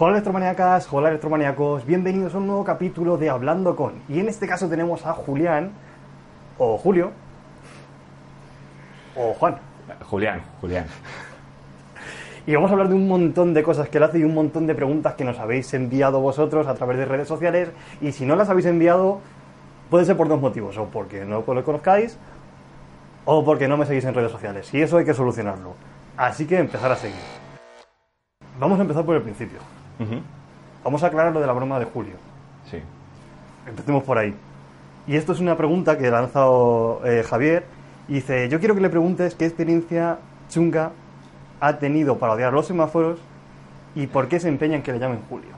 Hola electromaniacas, hola electromaniacos, bienvenidos a un nuevo capítulo de Hablando con. Y en este caso tenemos a Julián, o Julio, o Juan. Julián, Julián. Y vamos a hablar de un montón de cosas que él hace y un montón de preguntas que nos habéis enviado vosotros a través de redes sociales. Y si no las habéis enviado, puede ser por dos motivos. O porque no lo conozcáis, o porque no me seguís en redes sociales. Y eso hay que solucionarlo. Así que empezar a seguir. Vamos a empezar por el principio. Vamos a aclarar lo de la broma de Julio. Sí. Empecemos por ahí. Y esto es una pregunta que ha lanzado eh, Javier. Y dice, yo quiero que le preguntes qué experiencia chunga ha tenido para odiar los semáforos y por qué se empeña en que le llamen Julio.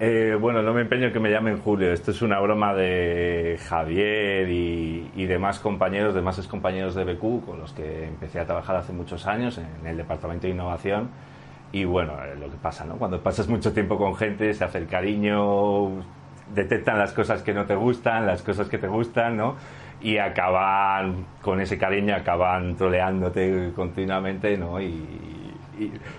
Eh, bueno, no me empeño en que me llamen Julio. Esto es una broma de Javier y, y demás compañeros, demás compañeros de BQ con los que empecé a trabajar hace muchos años en el Departamento de Innovación y bueno, eh, lo que pasa, ¿no? Cuando pasas mucho tiempo con gente, se hace el cariño, detectan las cosas que no te gustan, las cosas que te gustan, ¿no? Y acaban, con ese cariño, acaban troleándote continuamente, ¿no?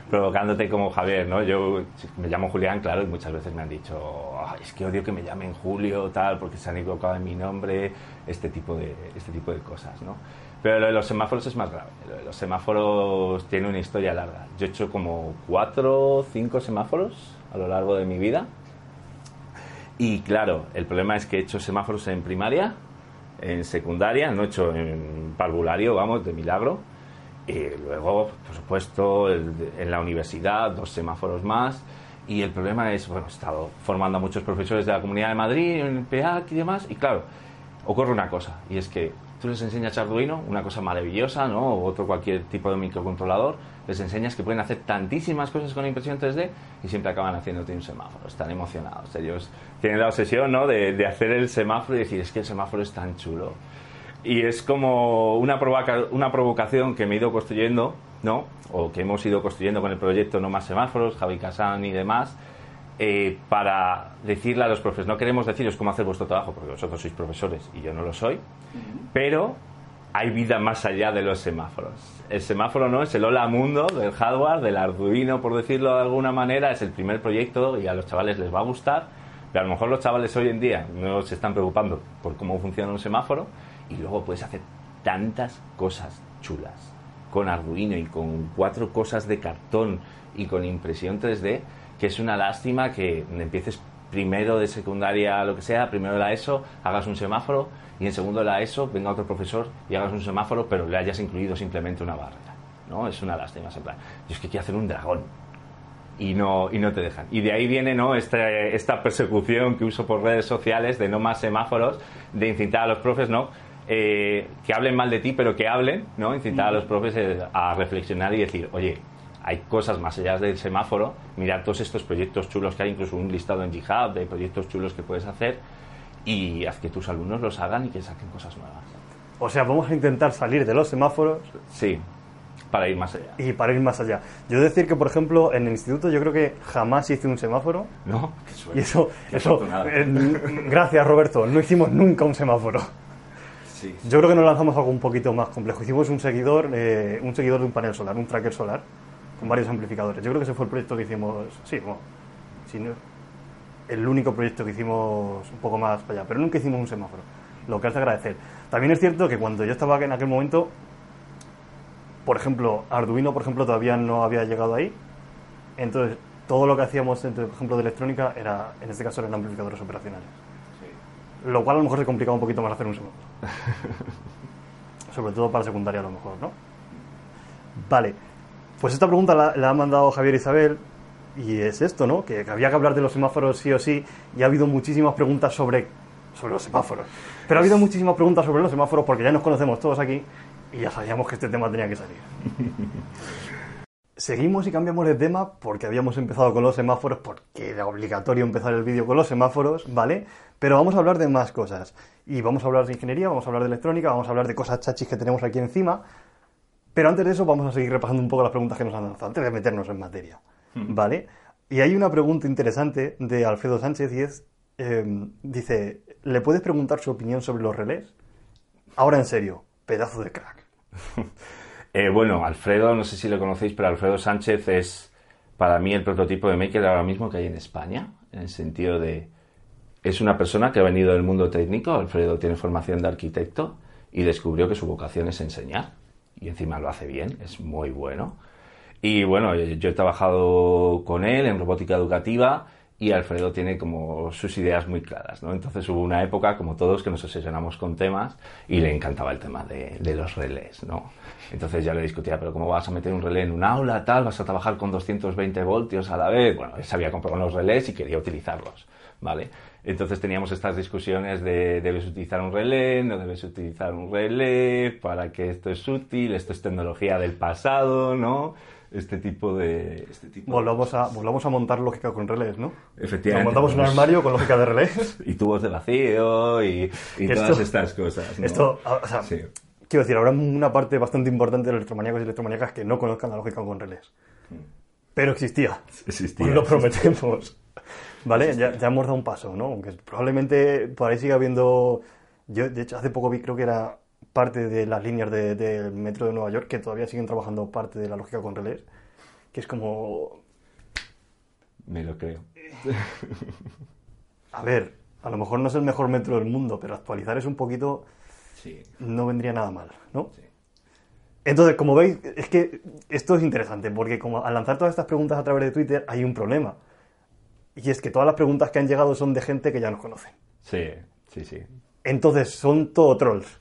Provocándote como Javier, ¿no? Yo me llamo Julián, claro, y muchas veces me han dicho, es que odio que me llamen Julio, tal, porque se han equivocado en mi nombre, este tipo de, este tipo de cosas, ¿no? Pero lo de los semáforos es más grave. Lo de los semáforos tiene una historia larga. Yo he hecho como cuatro cinco semáforos a lo largo de mi vida. Y claro, el problema es que he hecho semáforos en primaria, en secundaria, no he hecho en parvulario, vamos, de milagro. Y luego, por supuesto, en la universidad, dos semáforos más. Y el problema es, bueno, he estado formando a muchos profesores de la Comunidad de Madrid, en el PEAC y demás. Y claro, ocurre una cosa, y es que tú les enseñas Arduino, una cosa maravillosa, ¿no? O otro cualquier tipo de microcontrolador, les enseñas que pueden hacer tantísimas cosas con impresión 3D y siempre acaban haciéndote un semáforo. Están emocionados. Ellos tienen la obsesión, ¿no? De hacer el semáforo y decir, es que el semáforo es tan chulo. Y es como una, provoca una provocación que me he ido construyendo, ¿no? O que hemos ido construyendo con el proyecto No Más Semáforos, Javi Casán y demás, eh, para decirle a los profesores, no queremos deciros cómo hacer vuestro trabajo, porque vosotros sois profesores y yo no lo soy, pero hay vida más allá de los semáforos. El semáforo no es el hola mundo del hardware, del Arduino, por decirlo de alguna manera, es el primer proyecto y a los chavales les va a gustar, pero a lo mejor los chavales hoy en día no se están preocupando por cómo funciona un semáforo y luego puedes hacer tantas cosas chulas con Arduino y con cuatro cosas de cartón y con impresión 3D que es una lástima que empieces primero de secundaria, lo que sea, primero la ESO, hagas un semáforo y en segundo de la ESO venga otro profesor y hagas un semáforo, pero le hayas incluido simplemente una barrera. ¿no? Es una lástima. En plan, yo es que quiero hacer un dragón y no, y no te dejan. Y de ahí viene ¿no? Este, esta persecución que uso por redes sociales de no más semáforos, de incitar a los profes, ¿no? Eh, que hablen mal de ti, pero que hablen, ¿no? Incitar a los profes eh, a reflexionar y decir, oye, hay cosas más allá del semáforo, mirar todos estos proyectos chulos que hay, incluso un listado en GitHub de proyectos chulos que puedes hacer y haz que tus alumnos los hagan y que saquen cosas nuevas. O sea, vamos a intentar salir de los semáforos. Sí, para ir más allá. Y para ir más allá. Yo decir que, por ejemplo, en el instituto yo creo que jamás hice un semáforo. No, qué Y eso, eso gracias Roberto, no hicimos nunca un semáforo. Sí, Yo creo que nos lanzamos algo un poquito más complejo. Hicimos un seguidor, eh, un seguidor de un panel solar, un tracker solar con varios amplificadores. Yo creo que ese fue el proyecto que hicimos, sí, bueno, el único proyecto que hicimos un poco más para allá, pero nunca hicimos un semáforo, lo que hace agradecer. También es cierto que cuando yo estaba en aquel momento, por ejemplo, Arduino, por ejemplo, todavía no había llegado ahí, entonces todo lo que hacíamos, por ejemplo, de electrónica, era, en este caso eran amplificadores operacionales. Lo cual a lo mejor se complicaba un poquito más hacer un semáforo. Sobre todo para secundaria a lo mejor, ¿no? Vale. Pues esta pregunta la, ha mandado Javier Isabel y es esto, ¿no? Que, había que hablar de los semáforos sí o sí y ha habido muchísimas preguntas sobre, sobre los semáforos. Pero ha habido muchísimas preguntas sobre los semáforos porque ya nos conocemos todos aquí y ya sabíamos que este tema tenía que salir. Seguimos y cambiamos de tema porque habíamos empezado con los semáforos, porque era obligatorio empezar el vídeo con los semáforos, ¿vale? Pero vamos a hablar de más cosas. Y vamos a hablar de ingeniería, vamos a hablar de electrónica, vamos a hablar de cosas chachis que tenemos aquí encima. Pero antes de eso vamos a seguir repasando un poco las preguntas que nos han lanzado, antes de meternos en materia, ¿vale? Y hay una pregunta interesante de Alfredo Sánchez y es, eh, dice, ¿le puedes preguntar su opinión sobre los relés? Ahora en serio, pedazo de crack. Eh, bueno, Alfredo, no sé si lo conocéis, pero Alfredo Sánchez es para mí el prototipo de maker ahora mismo que hay en España, en el sentido de es una persona que ha venido del mundo técnico, Alfredo tiene formación de arquitecto y descubrió que su vocación es enseñar y encima lo hace bien, es muy bueno. Y bueno, yo he trabajado con él en robótica educativa y Alfredo tiene como sus ideas muy claras, ¿no? Entonces hubo una época, como todos, que nos obsesionamos con temas y le encantaba el tema de, de, los relés, ¿no? Entonces ya le discutía, pero ¿cómo vas a meter un relé en un aula, tal? ¿Vas a trabajar con 220 voltios a la vez? Bueno, él sabía comprar los relés y quería utilizarlos, ¿vale? Entonces teníamos estas discusiones de debes utilizar un relé, no debes utilizar un relé, para que esto es útil, esto es tecnología del pasado, ¿no? este tipo de... Este tipo volvamos, a, volvamos a montar lógica con relés, ¿no? Efectivamente. Nos montamos un armario con lógica de relés. y tubos de vacío y, y esto, todas estas cosas. ¿no? Esto, o sea, sí. quiero decir, habrá una parte bastante importante de los electromaníacos y electromaníacas que no conozcan la lógica con relés. Pero existía. Existía. Os lo prometemos. ¿Vale? Ya, ya, hemos dado un paso, ¿no? Aunque probablemente por ahí siga habiendo... Yo, de hecho, hace poco vi, creo que era parte de las líneas del de, metro de Nueva York que todavía siguen trabajando parte de la lógica con relés, que es como... Me lo creo. A ver, a lo mejor no es el mejor metro del mundo, pero actualizar es un poquito... Sí. No vendría nada mal, ¿no? Sí. Entonces, como veis, es que esto es interesante, porque como al lanzar todas estas preguntas a través de Twitter hay un problema. Y es que todas las preguntas que han llegado son de gente que ya nos conoce. Sí, sí, sí. Entonces son todo trolls.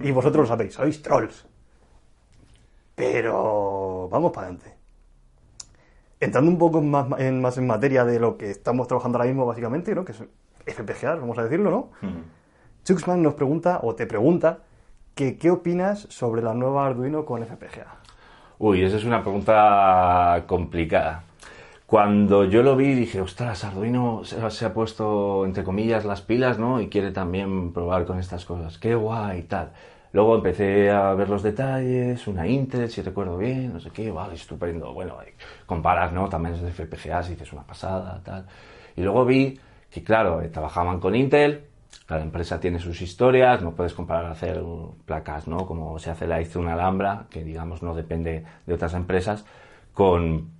Y vosotros lo sabéis, sois trolls. Pero vamos para adelante. Entrando un poco más en, más en materia de lo que estamos trabajando ahora mismo, básicamente, ¿no? que es FPGA, vamos a decirlo, ¿no? Mm. Chuxman nos pregunta, o te pregunta, que qué opinas sobre la nueva Arduino con FPGA. Uy, esa es una pregunta complicada. Cuando yo lo vi dije, ostras, Arduino se, ha puesto, entre comillas, las pilas, ¿no? Y quiere también probar con estas cosas. Qué guay y tal. Luego empecé a ver los detalles, una Intel, si recuerdo bien, no sé qué, vale, estupendo. Bueno, comparas, ¿no? También es de FPGA, si dices una pasada, tal. Y luego vi que, claro, eh, trabajaban con Intel, cada empresa tiene sus historias, no puedes comparar hacer placas, ¿no? Como se hace la hizo una Alhambra, que digamos no depende de otras empresas, con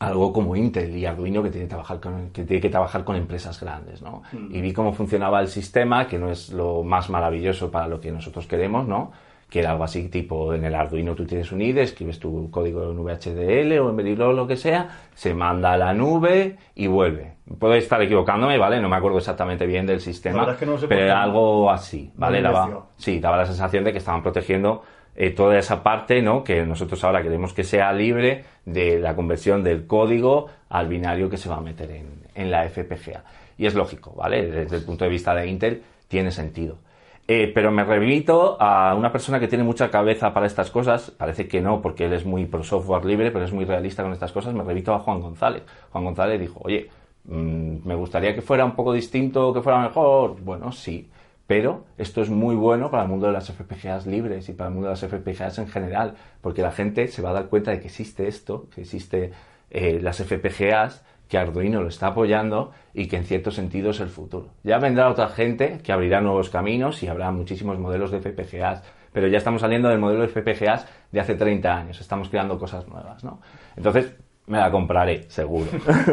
algo como Intel y Arduino que tiene que trabajar con, que, tiene que trabajar con empresas grandes, ¿no? Mm. Y vi cómo funcionaba el sistema, que no es lo más maravilloso para lo que nosotros queremos, ¿no? Que era algo así, tipo, en el Arduino tú tienes un IDE, escribes tu código en VHDL o en Verilog, lo que sea, se manda a la nube y vuelve. Puedo estar equivocándome, ¿vale? No me acuerdo exactamente bien del sistema, es que no sé pero era algo así, ¿vale? Daba, sí, daba la sensación de que estaban protegiendo eh, toda esa parte, ¿no? Que nosotros ahora queremos que sea libre de la conversión del código al binario que se va a meter en, en la FPGA. Y es lógico, ¿vale? Desde el punto de vista de Intel tiene sentido. Eh, pero me remito a una persona que tiene mucha cabeza para estas cosas, parece que no, porque él es muy pro software libre, pero es muy realista con estas cosas, me remito a Juan González. Juan González dijo, oye, mm, me gustaría que fuera un poco distinto, que fuera mejor. Bueno, sí, pero esto es muy bueno para el mundo de las FPGAs libres y para el mundo de las FPGAs en general, porque la gente se va a dar cuenta de que existe esto, que existe eh, las FPGAs, que Arduino lo está apoyando y que en cierto sentido es el futuro. Ya vendrá otra gente que abrirá nuevos caminos y habrá muchísimos modelos de FPGAs, pero ya estamos saliendo del modelo de FPGAs de hace 30 años, estamos creando cosas nuevas, ¿no? Entonces, me la compraré, seguro.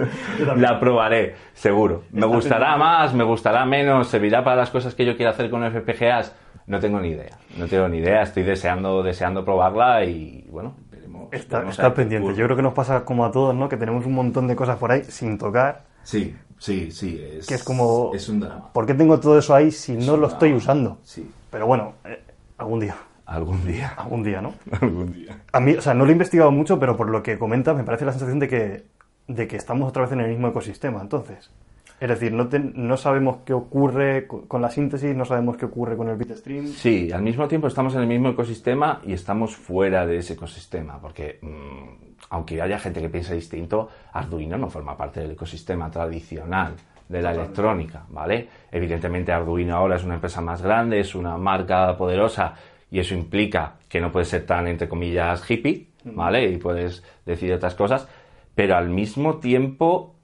la probaré, seguro. Me Está gustará pendiente. más, me gustará menos, servirá para las cosas que yo quiero hacer con FPGAs. No tengo ni idea, no tengo ni idea. Estoy deseando, deseando probarla y bueno, veremos. Está, veremos pendiente. Yo creo que nos pasa como a todos, ¿no? Que tenemos un montón de cosas por ahí sin tocar. Sí, sí, sí. Es, Que es como- Es un drama. ¿Por qué tengo todo eso ahí si no lo estoy usando? Sí, Pero bueno, eh, algún día. Algún día. Algún día, ¿no? algún día. A mí, o sea, no lo he investigado mucho, pero por lo que comentas me parece la sensación de que, de que estamos otra vez en el mismo ecosistema. Entonces, Es decir, no, te- no sabemos qué ocurre co- con la síntesis, no sabemos qué ocurre con el bitstream. Sí, al mismo tiempo estamos en el mismo ecosistema y estamos fuera de ese ecosistema, porque mm, aunque haya gente que piense distinto, Arduino no forma parte del ecosistema tradicional de la electrónica, ¿vale? Evidentemente Arduino ahora es una empresa más grande, es una marca poderosa y eso implica que no puede ser tan, entre comillas, hippie, ¿vale? Y puedes decir otras cosas, pero al mismo tiempo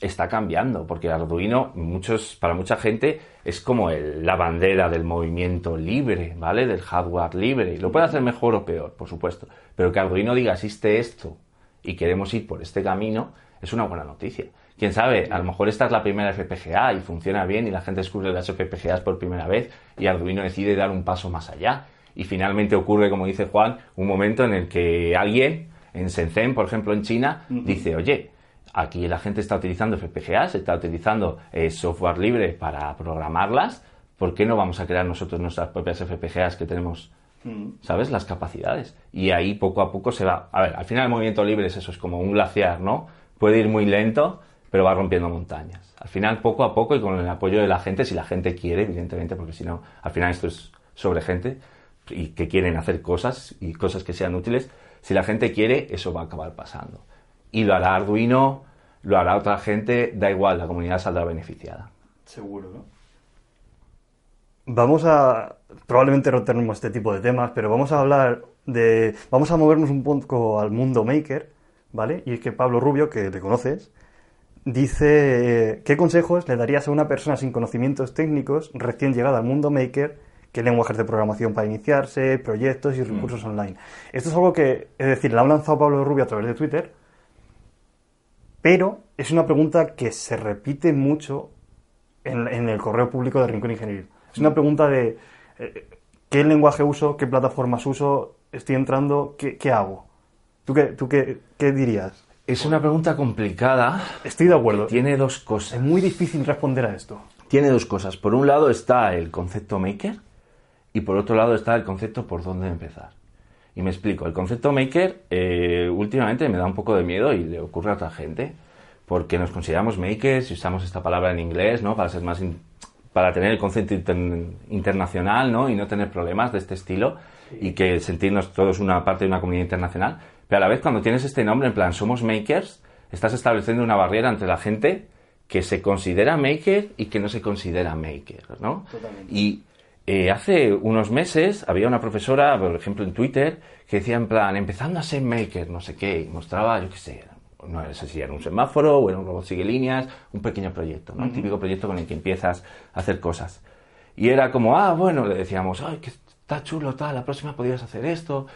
está cambiando, porque Arduino, muchos, para mucha gente, es como el- la bandera del movimiento libre, ¿vale? Del hardware libre. Lo puede hacer mejor o peor, por supuesto. Pero que Arduino diga, existe esto y queremos ir por este camino, es una buena noticia. Quién sabe, a lo mejor esta es la primera FPGA y funciona bien y la gente descubre las FPGAs por primera vez y Arduino decide dar un paso más allá. Y finalmente ocurre, como dice Juan, un momento en el que alguien en Shenzhen, por ejemplo en China, dice, oye, aquí la gente está utilizando FPGAs, está utilizando eh, software libre para programarlas, ¿por qué no vamos a crear nosotros nuestras propias FPGAs que tenemos, ¿sabes? Las capacidades. Y ahí poco a poco se va. A ver, al final el movimiento libre es eso, es como un glaciar, ¿no? Puede ir muy lento, pero va rompiendo montañas. Al final, poco a poco y con el apoyo de la gente, si la gente quiere, evidentemente, porque si no, al final esto es sobre gente y que quieren hacer cosas y cosas que sean útiles. Si la gente quiere, eso va a acabar pasando. Y lo hará Arduino, lo hará otra gente, da igual, la comunidad saldrá beneficiada. Seguro, ¿no? Vamos a. Probablemente no tenemos este tipo de temas, pero vamos a hablar de. Vamos a movernos un poco al mundo maker, ¿vale? Y es que Pablo Rubio, que le conoces, dice: eh, ¿Qué consejos le darías a una persona sin conocimientos técnicos recién llegada al mundo maker? ¿Qué lenguajes de programación para iniciarse, proyectos y recursos online? Esto es algo que, es decir, la ha lanzado Pablo Rubio a través de Twitter, pero es una pregunta que se repite mucho en, en el correo público de Rincón Ingenieril. Es una pregunta de eh, qué lenguaje uso, qué plataformas uso, estoy entrando, qué, qué hago. ¿Tú, qué, tú qué, qué dirías? Es una pregunta complicada. Estoy de acuerdo. Tiene dos Es cosas. muy difícil responder a esto. Tiene dos cosas. Por un lado está el concepto maker y por otro lado está el concepto por dónde empezar. Y me explico. El concepto maker eh, últimamente me da un poco de miedo y le ocurre a otra gente porque nos consideramos makers y usamos esta palabra en inglés, ¿no? Para ser más in- para tener el concepto inter- internacional, ¿no? Y no tener problemas de este estilo y que sentirnos todos una parte de una comunidad internacional. Pero a la vez cuando tienes este nombre, en plan somos makers, estás estableciendo una barrera entre la gente que se considera maker y que no se considera maker, ¿no? Totalmente. Y eh, hace unos meses había una profesora, por ejemplo en Twitter, que decía en plan, empezando a ser maker, no sé qué, y mostraba, yo qué sé, no sé si era un semáforo o era un robot sigue líneas, un pequeño proyecto, ¿no? Un típico proyecto con el que empiezas a hacer cosas. Y era como, ah, bueno, le decíamos, ay, que está chulo, tal, la próxima podrías hacer esto.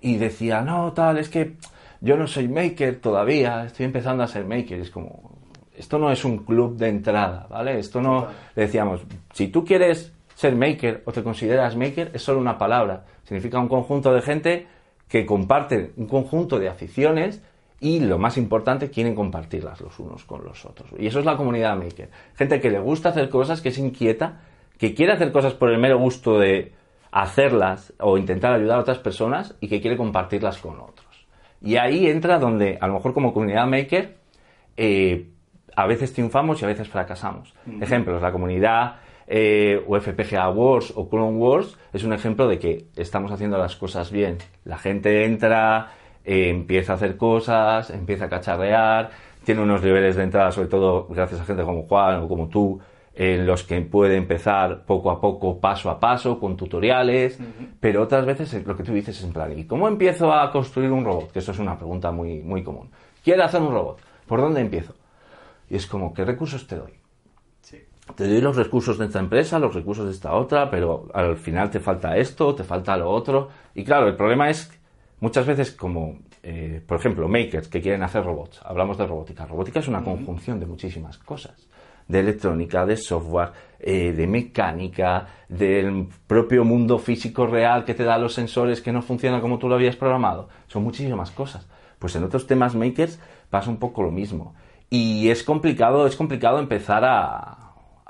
Y decía, no, tal, es que yo no soy maker todavía, estoy empezando a ser maker. Y es como, esto no es un club de entrada, ¿vale? Esto no, le decíamos, si tú quieres ser maker o te consideras maker, es solo una palabra. Significa un conjunto de gente que comparten un conjunto de aficiones y lo más importante, quieren compartirlas los unos con los otros. Y eso es la comunidad maker. Gente que le gusta hacer cosas, que es inquieta, que quiere hacer cosas por el mero gusto de hacerlas o intentar ayudar a otras personas y que quiere compartirlas con otros. Y ahí entra donde, a lo mejor como comunidad maker, eh, a veces triunfamos y a veces fracasamos. Ejemplos, la comunidad eh, o FPGA Wars o Clone Wars es un ejemplo de que estamos haciendo las cosas bien. La gente entra, eh, empieza a hacer cosas, empieza a cacharrear, tiene unos niveles de entrada, sobre todo gracias a gente como Juan o como tú, en los que puede empezar poco a poco, paso a paso, con tutoriales, pero otras veces es lo que tú dices es en plan, ¿y cómo empiezo a construir un robot? Que eso es una pregunta muy, muy común. Quiero hacer un robot, ¿por dónde empiezo? Y es como, ¿qué recursos te doy? Te doy los recursos de esta empresa, los recursos de esta otra, pero al final te falta esto, te falta lo otro. Y claro, el problema es muchas veces como, eh, por ejemplo, makers que quieren hacer robots. Hablamos de robótica. Robótica es una conjunción de muchísimas cosas. De electrónica, de software, eh, de mecánica, del propio mundo físico real que te da los sensores que no funcionan como tú lo habías programado. Son muchísimas cosas. Pues en otros temas makers pasa un poco lo mismo. Y es complicado, es complicado empezar a,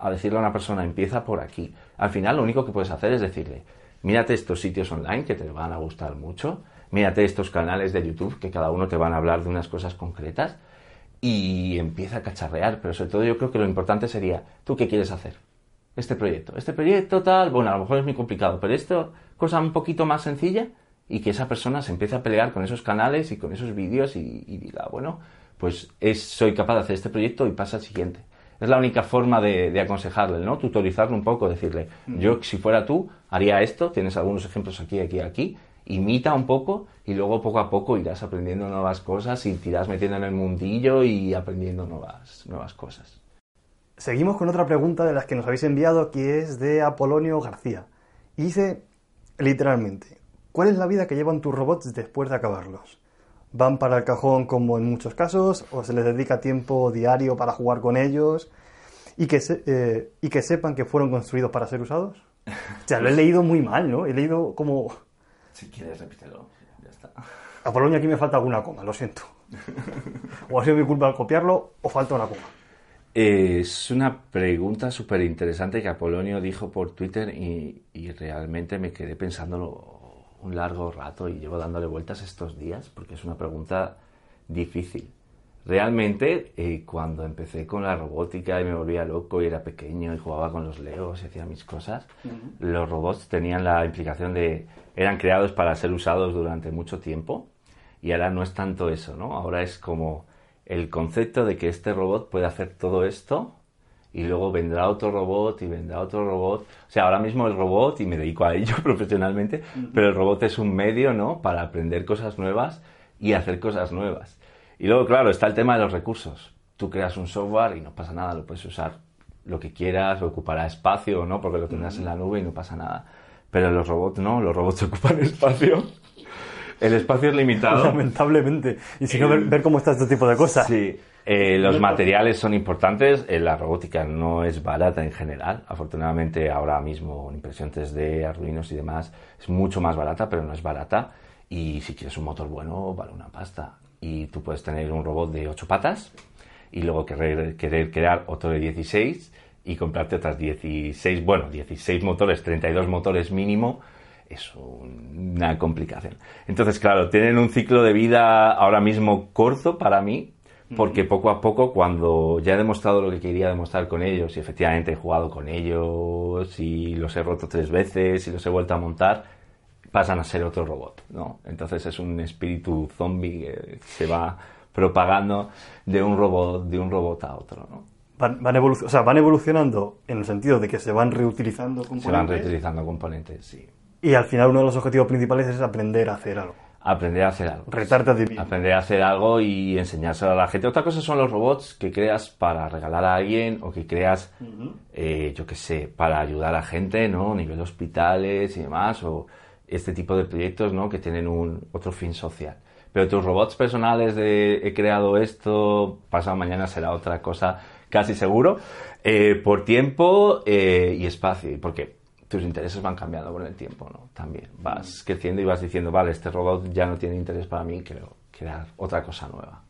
a decirle a una persona, empieza por aquí. Al final lo único que puedes hacer es decirle, mírate estos sitios online que te van a gustar mucho, mírate estos canales de YouTube que cada uno te van a hablar de unas cosas concretas y empieza a cacharrear, pero sobre todo yo creo que lo importante sería, ¿tú qué quieres hacer? Este proyecto, este proyecto tal, bueno, a lo mejor es muy complicado, pero esto, cosa un poquito más sencilla y que esa persona se empiece a pelear con esos canales y con esos vídeos y, diga, bueno, pues es, soy capaz de hacer este proyecto y pasa al siguiente. Es la única forma de, aconsejarle, ¿no? Tutorizarle un poco, decirle, yo si fuera tú, haría esto, tienes algunos ejemplos aquí, aquí, aquí, imita un poco y luego poco a poco irás aprendiendo nuevas cosas y te irás metiendo en el mundillo y aprendiendo nuevas, nuevas cosas. Seguimos con otra pregunta de las que nos habéis enviado, que es de Apolonio García. Y dice, literalmente, ¿cuál es la vida que llevan tus robots después de acabarlos? Van para el cajón como en muchos casos, o se les dedica tiempo diario para jugar con ellos y que, eh, y que sepan que fueron construidos para ser usados. O sea, lo he leído muy mal, ¿no? He leído como... Si quieres, repítelo. Ya está. A Polonia aquí me falta alguna coma, lo siento. O ha sido mi culpa al copiarlo o falta una coma. Es una pregunta súper interesante que Apolonio dijo por Twitter y, y realmente me quedé pensándolo un largo rato y llevo dándole vueltas estos días porque es una pregunta difícil. Realmente, eh, cuando empecé con la robótica y me volvía loco y era pequeño y jugaba con los legos y hacía mis cosas, los robots tenían la implicación de eran creados para ser usados durante mucho tiempo y ahora no es tanto eso, ¿no? Ahora es como el concepto de que este robot puede hacer todo esto y luego vendrá otro robot y vendrá otro robot. O sea, ahora mismo el robot, y me dedico a ello profesionalmente, pero el robot es un medio, ¿no? Para aprender cosas nuevas y hacer cosas nuevas. Y luego, claro, está el tema de los recursos. Tú creas un software y no pasa nada, lo puedes usar lo que quieras, ocupará espacio o no, porque lo tendrás en la nube y no pasa nada. Pero los robots no, los robots ocupan espacio. El espacio es limitado. Lamentablemente. Y si no, ver, ver, cómo está este tipo de cosas. Sí. Eh, los materiales son importantes, eh, la robótica no es barata en general. Afortunadamente ahora mismo impresión 3D, Arduinos y demás es mucho más barata, pero no es barata. Y si quieres un motor bueno, vale una pasta. Y tú puedes tener un robot de 8 patas y luego querer, querer crear otro de 16 y comprarte otras 16, bueno, 16 motores, 32 motores mínimo es una complicación. Entonces, claro, tienen un ciclo de vida ahora mismo corto para mí, porque poco a poco, cuando ya he demostrado lo que quería demostrar con ellos, y efectivamente he jugado con ellos, y los he roto tres veces, y los he vuelto a montar, pasan a ser otro robot, ¿no? Entonces es un espíritu zombie que se va propagando de un robot, de un robot a otro, ¿no? Van, van, o sea, van evolucionando en el sentido de que se van reutilizando componentes. Se van reutilizando componentes, sí. Y al final uno de los objetivos principales es aprender a hacer algo aprender a hacer algo. Retarte a Aprender a hacer algo y enseñárselo a la gente. Otra cosa son los robots que creas para regalar a alguien o que creas, eh, yo qué sé, para ayudar a gente, ¿no? A nivel hospitales y demás, o este tipo de proyectos, ¿no? Que tienen un otro fin social. Pero tus robots personales de he creado esto, pasado mañana será otra cosa, casi seguro, eh, por tiempo eh, y espacio. ¿Y por qué? Tus intereses van cambiando con el tiempo, ¿no? También vas mm. creciendo y vas diciendo, vale, este robot ya no tiene interés para mí, quiero crear otra cosa nueva.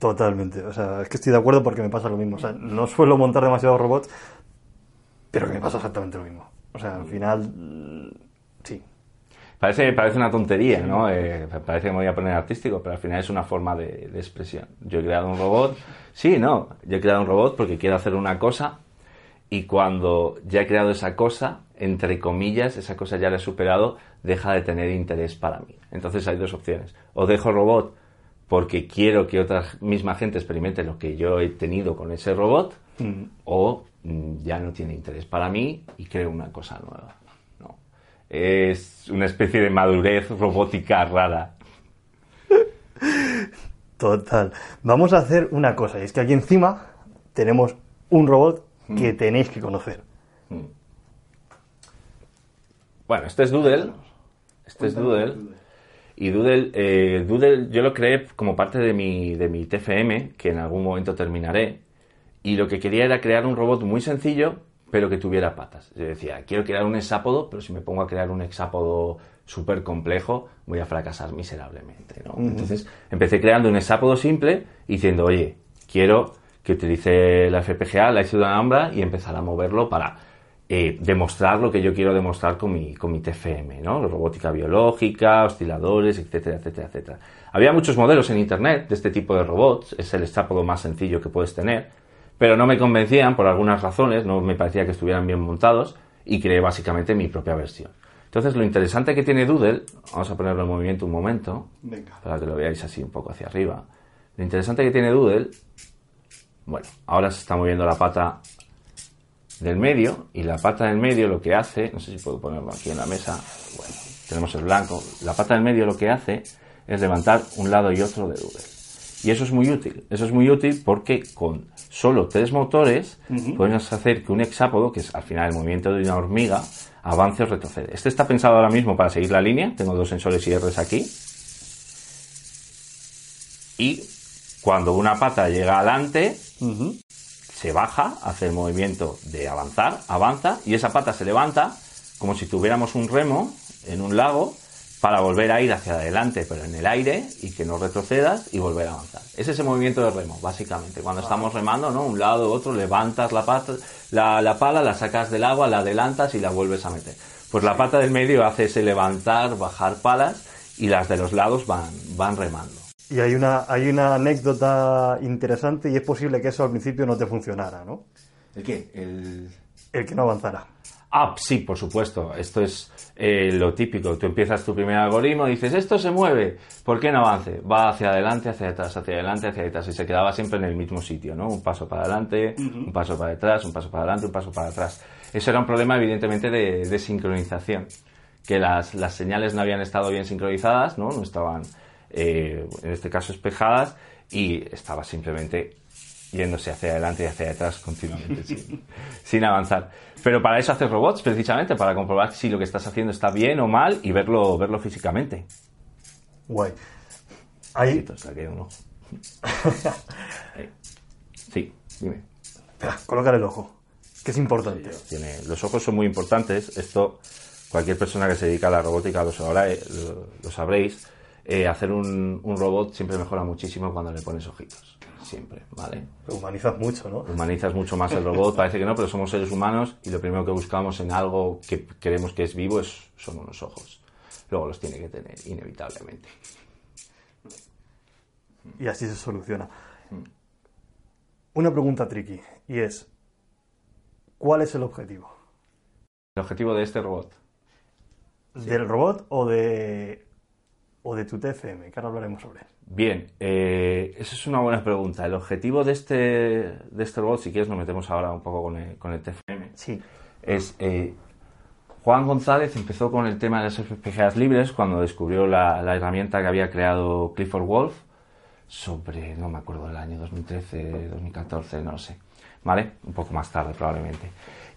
Totalmente, o sea, es que estoy de acuerdo porque me pasa lo mismo. O sea, no suelo montar demasiados robots, pero que me pasa exactamente lo mismo. O sea, al final, sí. Parece, parece una tontería, ¿no? Eh, parece que me voy a poner artístico, pero al final es una forma de, de expresión. Yo he creado un robot, sí, no, yo he creado un robot porque quiero hacer una cosa y cuando ya he creado esa cosa, entre comillas, esa cosa ya la he superado, deja de tener interés para mí. Entonces hay dos opciones. O dejo robot porque quiero que otra misma gente experimente lo que yo he tenido con ese robot, mm. o mm, ya no tiene interés para mí y creo una cosa nueva. No. Es una especie de madurez robótica rara. Total. Vamos a hacer una cosa, y es que aquí encima tenemos un robot que mm. tenéis que conocer. Mm. Bueno, este es Doodle. Este es Doodle. Y Doodle, eh, Doodle yo lo creé como parte de mi, de mi TFM, que en algún momento terminaré. Y lo que quería era crear un robot muy sencillo, pero que tuviera patas. Yo decía, quiero crear un hexápodo, pero si me pongo a crear un hexápodo súper complejo, voy a fracasar miserablemente. Entonces empecé creando un hexápodo simple, diciendo, oye, quiero que utilice la FPGA, la una Alhambra, y empezar a moverlo para eh, demostrar lo que yo quiero demostrar con mi, con mi TFM, ¿no? Robótica biológica, osciladores, etcétera, etcétera, etcétera. Había muchos modelos en Internet de este tipo de robots, es el estápodo más sencillo que puedes tener, pero no me convencían por algunas razones, no me parecía que estuvieran bien montados y creé básicamente mi propia versión. Entonces, lo interesante que tiene Doodle, vamos a ponerlo en movimiento un momento, para que lo veáis así un poco hacia arriba. Lo interesante que tiene Doodle, bueno, ahora se está moviendo la pata del medio y la pata del medio lo que hace, no sé si puedo ponerlo aquí en la mesa, bueno, tenemos el blanco, la pata del medio lo que hace es levantar un lado y otro de Doodle. Y eso es muy útil, eso es muy útil porque con solo tres motores podemos hacer que un hexápodo, que es al final el movimiento de una hormiga, avance o retrocede. Este está pensado ahora mismo para seguir la línea. Tengo dos sensores IRs aquí. Y cuando una pata llega adelante, se baja, hace el movimiento de avanzar, avanza, y esa pata se levanta como si tuviéramos un remo en un lago para volver a ir hacia adelante, pero en el aire y que no retrocedas y volver a avanzar. Es ese movimiento de remo, básicamente. Cuando estamos remando, ¿no? Un lado, otro, levantas la, pata, la, pala, la sacas del agua, la adelantas y la vuelves a meter. Pues la pata del medio hace ese levantar, bajar palas y las de los lados van, van remando. Y hay una, hay una anécdota interesante y es posible que eso al principio no te funcionara, ¿no? ¿El qué? El, el que no avanzara. Ah, sí, por supuesto. Esto es eh, lo típico. Tú empiezas tu primer algoritmo y dices, esto se mueve, ¿por qué no avance? Va hacia adelante, hacia atrás, hacia adelante, hacia atrás. Y se quedaba siempre en el mismo sitio, ¿no? Un paso para adelante, un paso para detrás, un paso para adelante, un paso para atrás. Eso era un problema, evidentemente, de, sincronización. Que las, señales no habían estado bien sincronizadas, ¿no? No estaban, eh, en este caso, espejadas y estaba simplemente yéndose hacia adelante y hacia atrás continuamente, sin, avanzar. Pero para eso haces robots, precisamente, para comprobar si lo que estás haciendo está bien o mal y verlo, verlo físicamente. Guay. Ahí. sí, dime. Espera, colocar el ojo, que es importante. tiene, los ojos son muy importantes. Esto, cualquier persona que se dedica a la robótica lo, sabrá, eh, lo, sabréis. Eh, hacer un, un robot siempre mejora muchísimo cuando le pones ojitos siempre, ¿vale? Humanizas mucho, ¿no? Humanizas mucho más el robot, parece que no, pero somos seres humanos y lo primero que buscamos en algo que creemos que es vivo es, son unos ojos. Luego los tiene que tener, inevitablemente. Y así se soluciona. Una pregunta tricky, y es, ¿cuál es el objetivo? ¿El objetivo de este robot? ¿Del robot o de, o de tu TFM? Que ahora hablaremos sobre eso. Bien, eh, esa es una buena pregunta. El objetivo de este, de este robot, si quieres nos metemos ahora un poco con el, con el TFM, sí. es... Eh, Juan González empezó con el tema de las FPGAs libres cuando descubrió la, la, herramienta que había creado Clifford Wolf sobre, no me acuerdo, el año 2013, 2014, no lo sé, ¿vale? Un poco más tarde probablemente.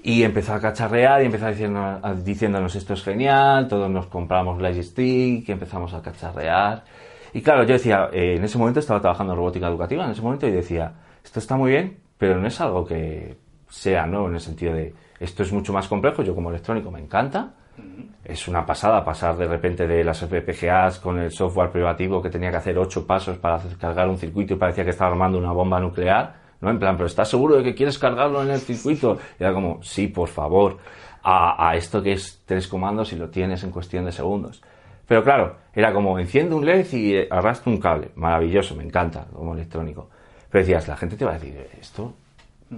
Y empezó a cacharrear y empezó diciendo, diciéndonos esto es genial, todos nos compramos la Stick, y empezamos a cacharrear. Y claro, yo decía, eh, en ese momento estaba trabajando en robótica educativa, en ese momento, y decía, esto está muy bien, pero no es algo que sea nuevo en el sentido de, esto es mucho más complejo, yo como electrónico me encanta, es una pasada pasar de repente de las FPGAs con el software privativo que tenía que hacer ocho pasos para cargar un circuito y parecía que estaba armando una bomba nuclear, ¿no? En plan, pero ¿estás seguro de que quieres cargarlo en el circuito? Y era como, sí, por favor, a, a esto que es tres comandos y lo tienes en cuestión de segundos. Pero claro, era como enciende un LED y eh, arrastra un cable. Maravilloso, me encanta como electrónico. Pero decías, la gente te va a decir, esto,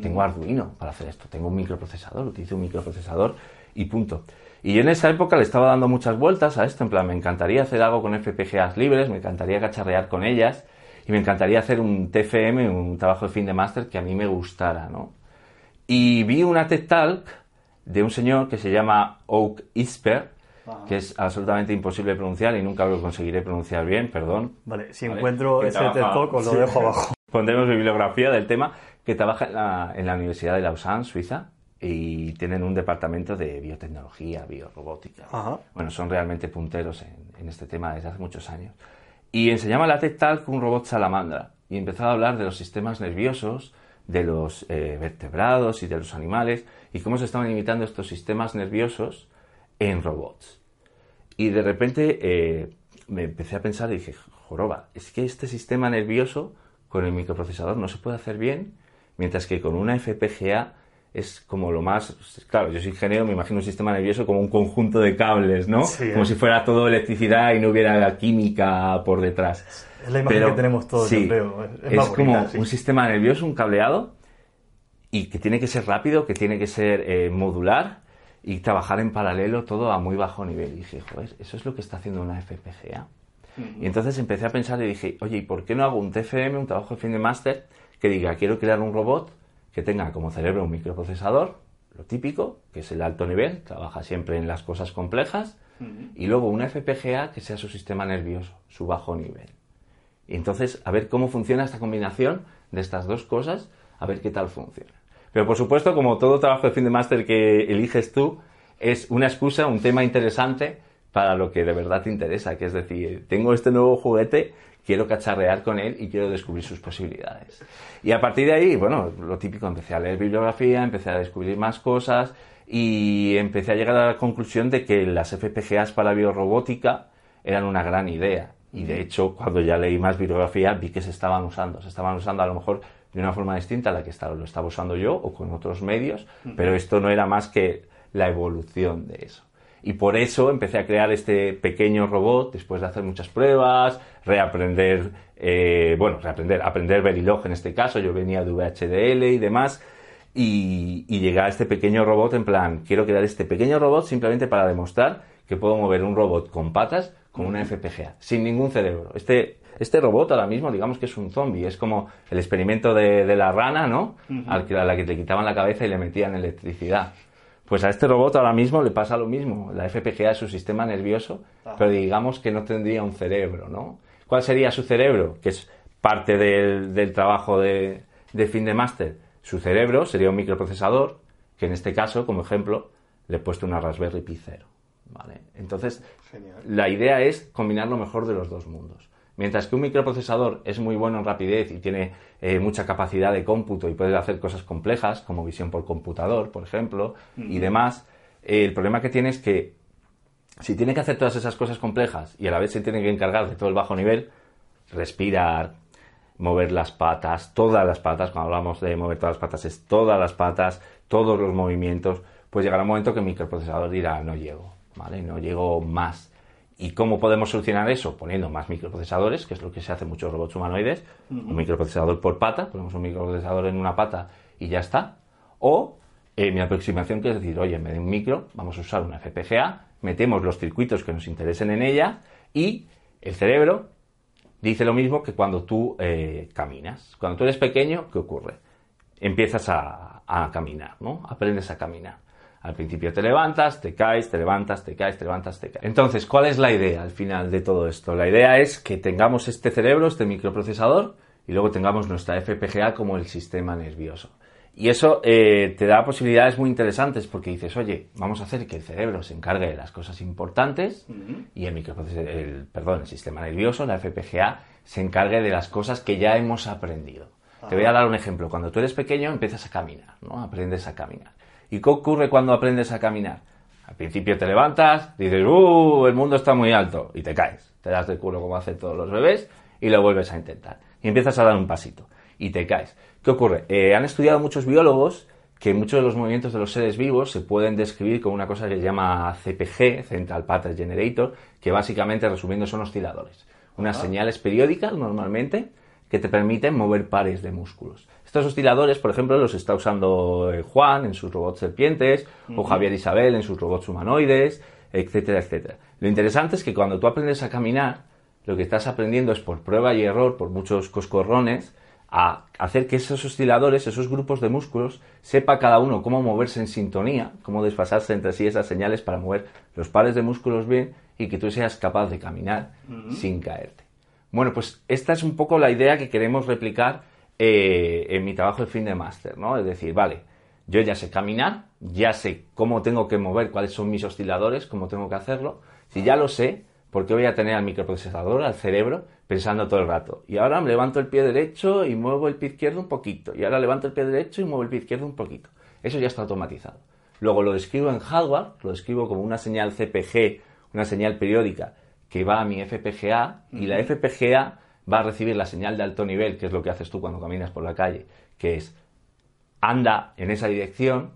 tengo Arduino para hacer esto, tengo un microprocesador, utilizo un microprocesador y punto. Y yo en esa época le estaba dando muchas vueltas a esto, en plan, me encantaría hacer algo con FPGAs libres, me encantaría cacharrear con ellas y me encantaría hacer un TFM, un trabajo de fin de máster que a mí me gustara, ¿no? Y vi una TED Talk de un señor que se llama Oak Isper, que es absolutamente imposible pronunciar y nunca lo conseguiré pronunciar bien, perdón. Vale, si encuentro ese TED Talk os lo dejo abajo. Pondremos bibliografía del tema, que trabaja en la, Universidad de Lausanne, Suiza, y tienen un departamento de biotecnología, biorobótica. Bueno, son realmente punteros en, este tema desde hace muchos años. Y enseñaba la TED Talk un robot salamandra y empezaba a hablar de los sistemas nerviosos, de los eh, vertebrados y de los animales y cómo se estaban imitando estos sistemas nerviosos en robots. Y de repente eh, me empecé a pensar y dije, joroba, es que este sistema nervioso con el microprocesador no se puede hacer bien, mientras que con una FPGA es como lo más, claro, yo soy ingeniero, me imagino un sistema nervioso como un conjunto de cables, ¿no? como si fuera todo electricidad y no hubiera química por detrás. Es la imagen que tenemos todos, yo creo. Es, como un sistema nervioso, un cableado, y que tiene que ser rápido, que tiene que ser eh, modular y trabajar en paralelo todo a muy bajo nivel. Y dije, joder, eso es lo que está haciendo una FPGA. Y entonces empecé a pensar y dije, oye, ¿y por qué no hago un TFM, un trabajo de fin de máster, que diga, quiero crear un robot que tenga como cerebro un microprocesador, lo típico, que es el alto nivel, trabaja siempre en las cosas complejas, y luego una FPGA que sea su sistema nervioso, su bajo nivel. Y entonces, a ver cómo funciona esta combinación de estas dos cosas, a ver qué tal funciona. Pero por supuesto, como todo trabajo de fin de máster que eliges tú, es una excusa, un tema interesante para lo que de verdad te interesa, que es decir, tengo este nuevo juguete, quiero cacharrear con él y quiero descubrir sus posibilidades. Y a partir de ahí, bueno, lo típico, empecé a leer bibliografía, empecé a descubrir más cosas y empecé a llegar a la conclusión de que las FPGAs para biorrobótica eran una gran idea. Y de hecho, cuando ya leí más bibliografía, vi que se estaban usando. Se estaban usando a lo mejor de una forma distinta a la que lo estaba usando yo o con otros medios, pero esto no era más que la evolución de eso. Y por eso empecé a crear este pequeño robot después de hacer muchas pruebas, reaprender, eh, bueno, reaprender, aprender Verilog en este caso, yo venía de VHDL y demás, y, y llegué a este pequeño robot en plan, quiero crear este pequeño robot simplemente para demostrar que puedo mover un robot con patas con una FPGA, sin ningún cerebro. Este este robot ahora mismo, digamos que es un zombie, es como el experimento de, la rana, ¿no? a la que le quitaban la cabeza y le metían electricidad. Pues a este robot ahora mismo le pasa lo mismo. La FPGA es su sistema nervioso, ah. pero digamos que no tendría un cerebro, ¿no? ¿Cuál sería su cerebro? Que es parte del, trabajo de, fin de máster. Su cerebro sería un microprocesador, que en este caso, como ejemplo, le he puesto una Raspberry Pi 0. ¿vale? Entonces, la idea es combinar lo mejor de los dos mundos. Mientras que un microprocesador es muy bueno en rapidez y tiene eh, mucha capacidad de cómputo y puede hacer cosas complejas, como visión por computador, por ejemplo, y demás, eh, el problema que tiene es que si tiene que hacer todas esas cosas complejas y a la vez se tiene que encargar de todo el bajo nivel, respirar, mover las patas, todas las patas, cuando hablamos de mover todas las patas, es todas las patas, todos los movimientos, pues llegará un momento que el microprocesador dirá, no llego, ¿vale? No llego más. ¿Y cómo podemos solucionar eso? Poniendo más microprocesadores, que es lo que se hace en muchos robots humanoides. Un microprocesador por pata, ponemos un microprocesador en una pata y ya está. O eh, mi aproximación que es decir, oye, en vez de un micro, vamos a usar una FPGA, metemos los circuitos que nos interesen en ella y el cerebro dice lo mismo que cuando tú eh, caminas. Cuando tú eres pequeño, ¿qué ocurre? Empiezas a, a caminar, ¿no? Aprendes a caminar. Al principio te levantas, te caes, te levantas, te caes, te levantas, te caes. Entonces, ¿cuál es la idea al final de todo esto? La idea es que tengamos este cerebro, este microprocesador, y luego tengamos nuestra FPGA como el sistema nervioso. Y eso eh, te da posibilidades muy interesantes porque dices, oye, vamos a hacer que el cerebro se encargue de las cosas importantes y el microprocesador, el, perdón, el sistema nervioso, la FPGA, se encargue de las cosas que ya hemos aprendido. Te voy a dar un ejemplo. Cuando tú eres pequeño empiezas a caminar, ¿no? Aprendes a caminar. ¿Y qué ocurre cuando aprendes a caminar? Al principio te levantas, dices, ¡uh! El mundo está muy alto. Y te caes. Te das de culo como hacen todos los bebés y lo vuelves a intentar. Y empiezas a dar un pasito. Y te caes. ¿Qué ocurre? Eh, han estudiado muchos biólogos que muchos de los movimientos de los seres vivos se pueden describir con una cosa que se llama CPG, Central Pattern Generator, que básicamente, resumiendo, son osciladores. Unas señales periódicas, normalmente, que te permiten mover pares de músculos. Estos osciladores, por ejemplo, los está usando eh, Juan en sus robots serpientes, o Javier Isabel en sus robots humanoides, etcétera, etcétera. Lo interesante es que cuando tú aprendes a caminar, lo que estás aprendiendo es por prueba y error, por muchos coscorrones, a hacer que esos osciladores, esos grupos de músculos, sepa cada uno cómo moverse en sintonía, cómo desfasarse entre sí esas señales para mover los pares de músculos bien y que tú seas capaz de caminar sin caerte. Bueno, pues esta es un poco la idea que queremos replicar eh, en mi trabajo de fin de máster, ¿no? Es decir, vale, yo ya sé caminar, ya sé cómo tengo que mover, cuáles son mis osciladores, cómo tengo que hacerlo. Si ya lo sé, ¿por qué voy a tener al microprocesador, al cerebro, pensando todo el rato? Y ahora me levanto el pie derecho y muevo el pie izquierdo un poquito. Y ahora levanto el pie derecho y muevo el pie izquierdo un poquito. Eso ya está automatizado. Luego lo escribo en hardware, lo escribo como una señal CPG, una señal periódica que va a mi FPGA y la FPGA va a recibir la señal de alto nivel, que es lo que haces tú cuando caminas por la calle, que es anda en esa dirección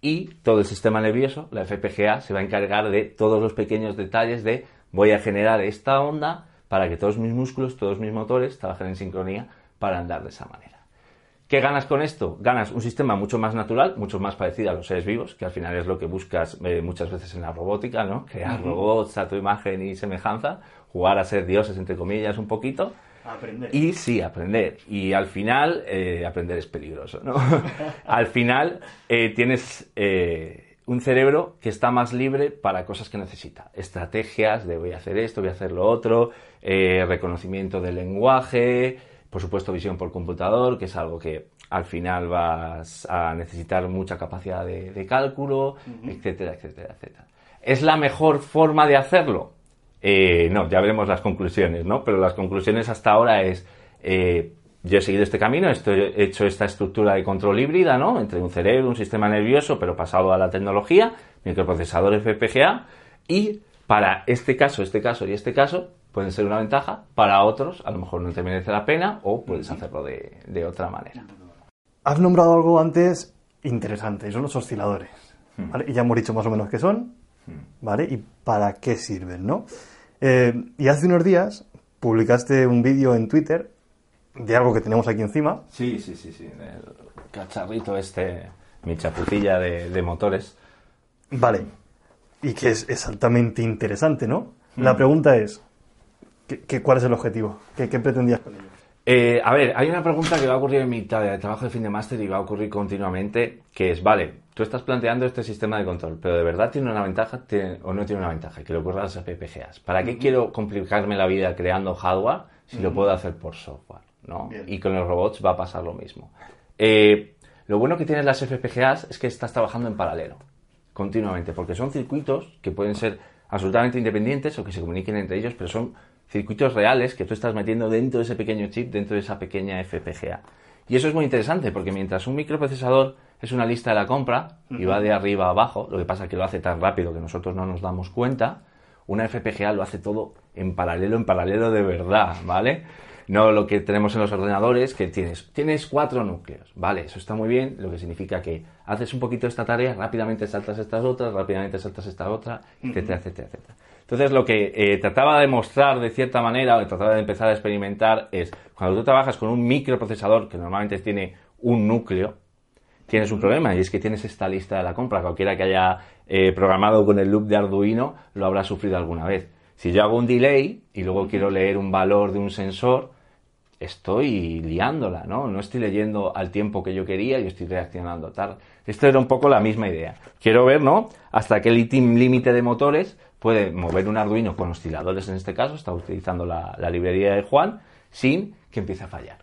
y todo el sistema nervioso, la FPGA, se va a encargar de todos los pequeños detalles de voy a generar esta onda para que todos mis músculos, todos mis motores trabajen en sincronía para andar de esa manera. ¿Qué ganas con esto? Ganas un sistema mucho más natural, mucho más parecido a los seres vivos, que al final es lo que buscas eh, muchas veces en la robótica, ¿no? Crear robots a tu imagen y semejanza, jugar a ser dioses, entre comillas, un poquito. Aprender. Y sí, aprender. Y al final, eh, aprender es peligroso, ¿no? al final eh, tienes un cerebro que está más libre para cosas que necesita. Estrategias de voy a hacer esto, voy a hacer lo otro, reconocimiento del lenguaje, por supuesto, visión por computador, que es algo que al final vas a necesitar mucha capacidad de, cálculo, etcétera, etcétera, etcétera. ¿Es la mejor forma de hacerlo? Eh, no, ya veremos las conclusiones, ¿no? Pero las conclusiones hasta ahora es, eh, yo he seguido este camino, he hecho esta estructura de control híbrida, ¿no? Entre un cerebro, un sistema nervioso, pero pasado a la tecnología, microprocesadores FPGA, y para este caso, este caso y este caso, pueden ser una ventaja, para otros a lo mejor no te merece la pena o puedes hacerlo de, otra manera. Has nombrado algo antes interesante, son los osciladores. Y ya hemos dicho más o menos qué son, ¿vale? Y para qué sirven, ¿no? Eh, y hace unos días publicaste un vídeo en Twitter de algo que tenemos aquí encima. Sí, sí, sí, sí, el cacharrito este, mi chapucilla de, motores. Vale, y que es exactamente interesante, ¿no? La pregunta es, ¿Qué, cuál es el objetivo? ¿Qué, pretendías con ello? Eh, a ver, hay una pregunta que va a ocurrir en mi trabajo de fin de máster y va a ocurrir continuamente, que es, vale, tú estás planteando este sistema de control, pero ¿de verdad tiene una ventaja o no tiene una ventaja? Que le ocurra a las FPGAs. ¿Para qué quiero complicarme la vida creando hardware si lo puedo hacer por software? ¿no? Y con los robots va a pasar lo mismo. Eh, lo bueno que tienen las FPGAs es que estás trabajando en paralelo, continuamente, porque son circuitos que pueden ser absolutamente independientes o que se comuniquen entre ellos, pero son circuitos reales que tú estás metiendo dentro de ese pequeño chip, dentro de esa pequeña FPGA. Y eso es muy interesante porque mientras un microprocesador es una lista de la compra y va de arriba a abajo, lo que pasa es que lo hace tan rápido que nosotros no nos damos cuenta, una FPGA lo hace todo en paralelo, en paralelo de verdad, ¿vale? No lo que tenemos en los ordenadores, que tienes, tienes cuatro núcleos, ¿vale? Eso está muy bien, lo que significa que haces un poquito esta tarea, rápidamente saltas estas otras, rápidamente saltas esta otra, etcétera, etcétera, etcétera. Entonces, lo que eh, trataba de mostrar de cierta manera, o trataba de empezar a experimentar, es cuando tú trabajas con un microprocesador que normalmente tiene un núcleo, tienes un problema y es que tienes esta lista de la compra. Cualquiera que haya eh, programado con el loop de Arduino lo habrá sufrido alguna vez. Si yo hago un delay y luego quiero leer un valor de un sensor, estoy liándola, ¿no? No estoy leyendo al tiempo que yo quería y estoy reaccionando tarde. Esto era un poco la misma idea. Quiero ver, ¿no? Hasta qué límite de motores puede mover un Arduino con osciladores en este caso, está utilizando la, librería de Juan, sin que empiece a fallar.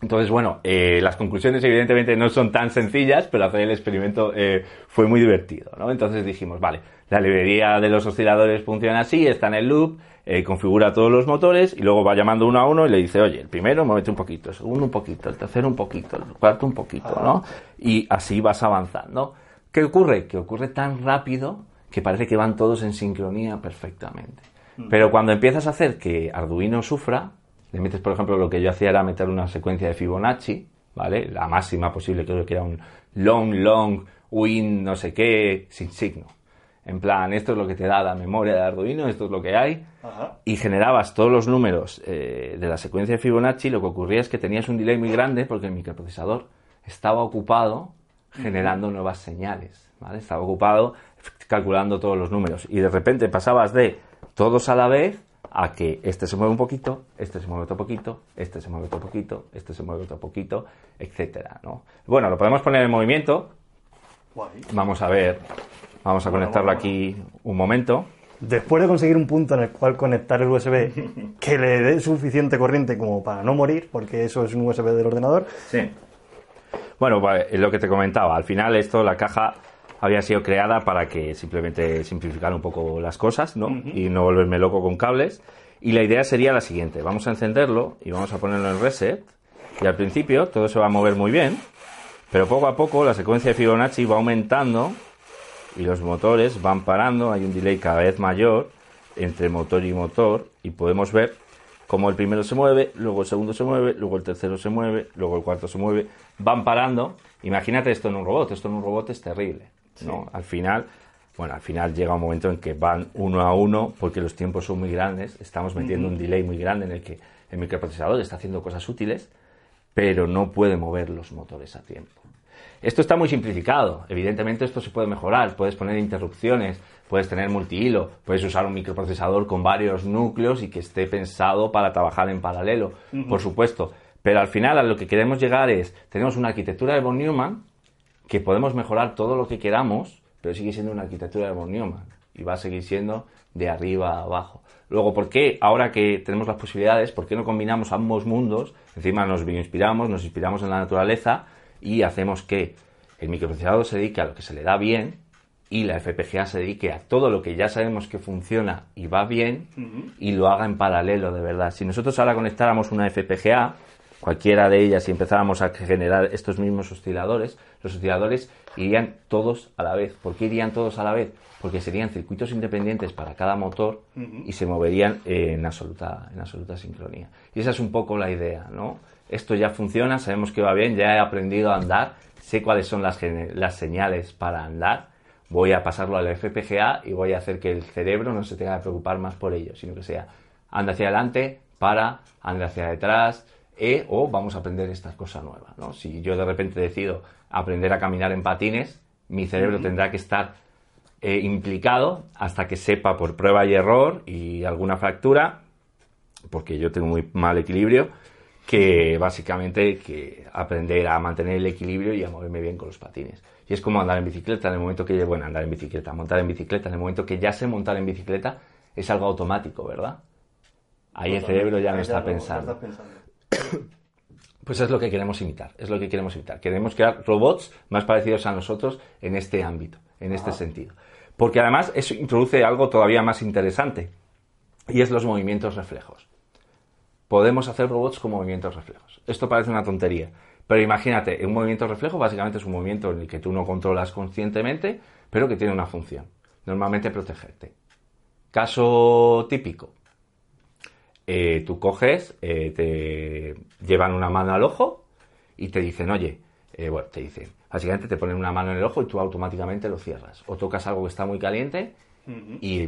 Entonces, bueno, eh, las conclusiones evidentemente no son tan sencillas, pero hacer el experimento eh, fue muy divertido, ¿no? Entonces dijimos, vale, la librería de los osciladores funciona así, está en el loop, eh, configura todos los motores y luego va llamando uno a uno y le dice, oye, el primero muévete un poquito, el segundo un poquito, el tercero un poquito, el cuarto un poquito, ¿no? Y así vas avanzando. ¿Qué ocurre? Que ocurre tan rápido que parece que van todos en sincronía perfectamente. Mm. Pero cuando empiezas a hacer que Arduino sufra, le metes, por ejemplo, lo que yo hacía era meter una secuencia de Fibonacci, ¿vale? La máxima posible, creo que era un long, long, win, no sé qué, sin signo. En plan, esto es lo que te da la memoria de Arduino, esto es lo que hay. Y generabas todos los números eh, de la secuencia de Fibonacci. Lo que ocurría es que tenías un delay muy grande porque el microprocesador estaba ocupado generando nuevas señales. ¿vale? Estaba ocupado calculando todos los números. Y de repente pasabas de todos a la vez a que este se mueve un poquito, este se mueve otro poquito, este se mueve otro poquito, este se mueve otro poquito, etcétera, ¿no? Bueno, lo podemos poner en movimiento. Vamos a ver, vamos a conectarlo aquí un momento. Después de conseguir un punto en el cual conectar el USB que le dé suficiente corriente como para no morir, porque eso es un USB del ordenador. Sí. Bueno, pues, lo que te comentaba, al final esto, la caja había sido creada para que simplemente simplificar un poco las cosas, ¿no? Y no volverme loco con cables. Y la idea sería la siguiente, vamos a encenderlo y vamos a ponerlo en reset. Y al principio todo se va a mover muy bien, pero poco a poco la secuencia de Fibonacci va aumentando y los motores van parando, hay un delay cada vez mayor entre motor y motor y podemos ver como el primero se mueve, luego el segundo se mueve, luego el tercero se mueve, luego el cuarto se mueve, van parando. Imagínate esto en un robot, esto en un robot es terrible, ¿no? Al final, bueno, al final llega un momento en que van uno a uno porque los tiempos son muy grandes, estamos metiendo un delay muy grande en el que el microprocesador está haciendo cosas útiles, pero no puede mover los motores a tiempo. Esto está muy simplificado. Evidentemente esto se puede mejorar. Puedes poner interrupciones, puedes tener multihilo, puedes usar un microprocesador con varios núcleos y que esté pensado para trabajar en paralelo, por supuesto. Pero al final a lo que queremos llegar es, tenemos una arquitectura de von Neumann que podemos mejorar todo lo que queramos, pero sigue siendo una arquitectura de von Neumann y va a seguir siendo de arriba a abajo. Luego, ¿por qué ahora que tenemos las posibilidades, por qué no combinamos ambos mundos? Encima nos inspiramos, nos inspiramos en la naturaleza y hacemos que el microprocesador se dedique a lo que se le da bien y la FPGA se dedique a todo lo que ya sabemos que funciona y va bien y lo haga en paralelo de verdad. Si nosotros ahora conectáramos una FPGA, cualquiera de ellas, y empezáramos a generar estos mismos osciladores, los osciladores irían todos a la vez. ¿Por qué irían todos a la vez? Porque serían circuitos independientes para cada motor y se moverían en absoluta, en absoluta sincronía. Y esa es un poco la idea, ¿no? esto ya funciona, sabemos que va bien, ya he aprendido a andar, sé cuáles son las, las señales para andar, voy a pasarlo a la FPGA y voy a hacer que el cerebro no se tenga que preocupar más por ello, sino que sea anda hacia adelante, para, anda hacia detrás, e, o vamos a aprender esta cosa nueva. ¿no? Si yo de repente decido aprender a caminar en patines, mi cerebro tendrá que estar eh, implicado hasta que sepa por prueba y error y alguna fractura, porque yo tengo muy mal equilibrio, que básicamente que aprender a mantener el equilibrio y a moverme bien con los patines. Y es como andar en bicicleta en el momento que, bueno, andar en bicicleta, montar en bicicleta, en el momento que ya sé montar en bicicleta, es algo automático, ¿verdad? Ahí el cerebro ya no está pensando. Pues es lo que queremos imitar, es lo que queremos imitar. Queremos crear robots más parecidos a nosotros en este ámbito, en este sentido. Porque además eso introduce algo todavía más interesante, y es los movimientos reflejos podemos hacer robots con movimientos reflejos. Esto parece una tontería, pero imagínate, un movimiento reflejo básicamente es un movimiento en el que tú no controlas conscientemente, pero que tiene una función, normalmente protegerte. Caso típico, eh, tú coges, eh, te llevan una mano al ojo y te dicen, oye, eh, bueno, te dicen, básicamente te ponen una mano en el ojo y tú automáticamente lo cierras. O tocas algo que está muy caliente y,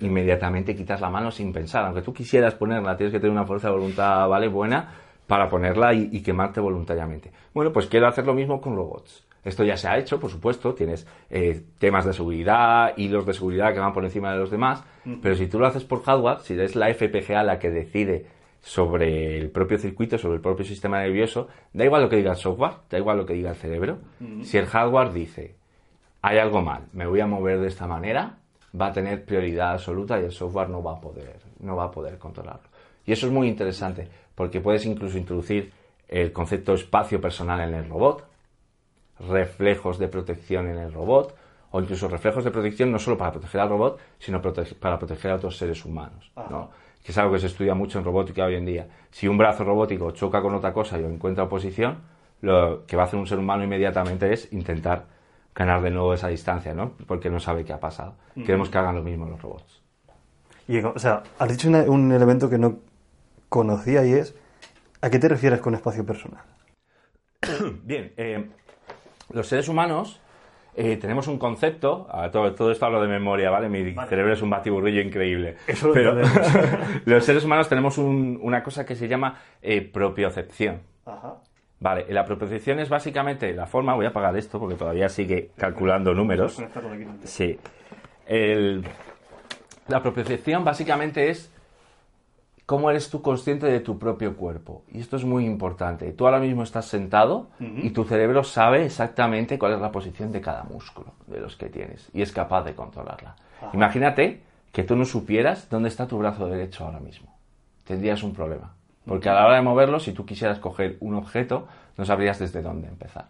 inmediatamente quitas la mano sin pensar. Aunque tú quisieras ponerla, tienes que tener una fuerza de voluntad, ¿vale? Buena para ponerla y, quemarte voluntariamente. Bueno, pues quiero hacer lo mismo con robots. Esto ya se ha hecho, por supuesto, tienes eh, temas de seguridad, hilos de seguridad que van por encima de los demás, pero si tú lo haces por hardware, si es la FPGA la que decide sobre el propio circuito, sobre el propio sistema nervioso, da igual lo que diga el software, da igual lo que diga el cerebro. Si el hardware dice, hay algo mal, me voy a mover de esta manera, va a tener prioridad absoluta y el software no va a poder, no va a poder controlarlo. Y eso es muy interesante porque puedes incluso introducir el concepto espacio personal en el robot, reflejos de protección en el robot, o incluso reflejos de protección no solo para proteger al robot, sino para proteger a otros seres humanos, que es algo que se estudia mucho en robótica hoy en día. Si un brazo robótico choca con otra cosa y encuentra oposición, lo que va a hacer un ser humano inmediatamente es intentar ganar de nuevo esa distancia, ¿no? Porque no sabe qué ha pasado. Queremos que hagan lo mismo los robots. Y, o sea, has dicho un elemento que no conocía y es, ¿a qué te refieres con espacio personal? Bien, eh, los seres humanos eh, tenemos un concepto, todo, todo, esto hablo de memoria, ¿vale? Mi cerebro es un batiburrillo increíble. Eso pero los seres humanos tenemos una cosa que se llama eh, propiocepción. Ajá. Vale, la propiocepción es básicamente la forma, voy a apagar esto porque todavía sigue calculando números. Sí. la propiocepción básicamente es cómo eres tú consciente de tu propio cuerpo. Y esto es muy importante. Tú ahora mismo estás sentado y tu cerebro sabe exactamente cuál es la posición de cada músculo de los que tienes y es capaz de controlarla. Imagínate que tú no supieras dónde está tu brazo derecho ahora mismo. Tendrías un problema. Porque a la hora de moverlo, si tú quisieras coger un objeto, no sabrías desde dónde empezar.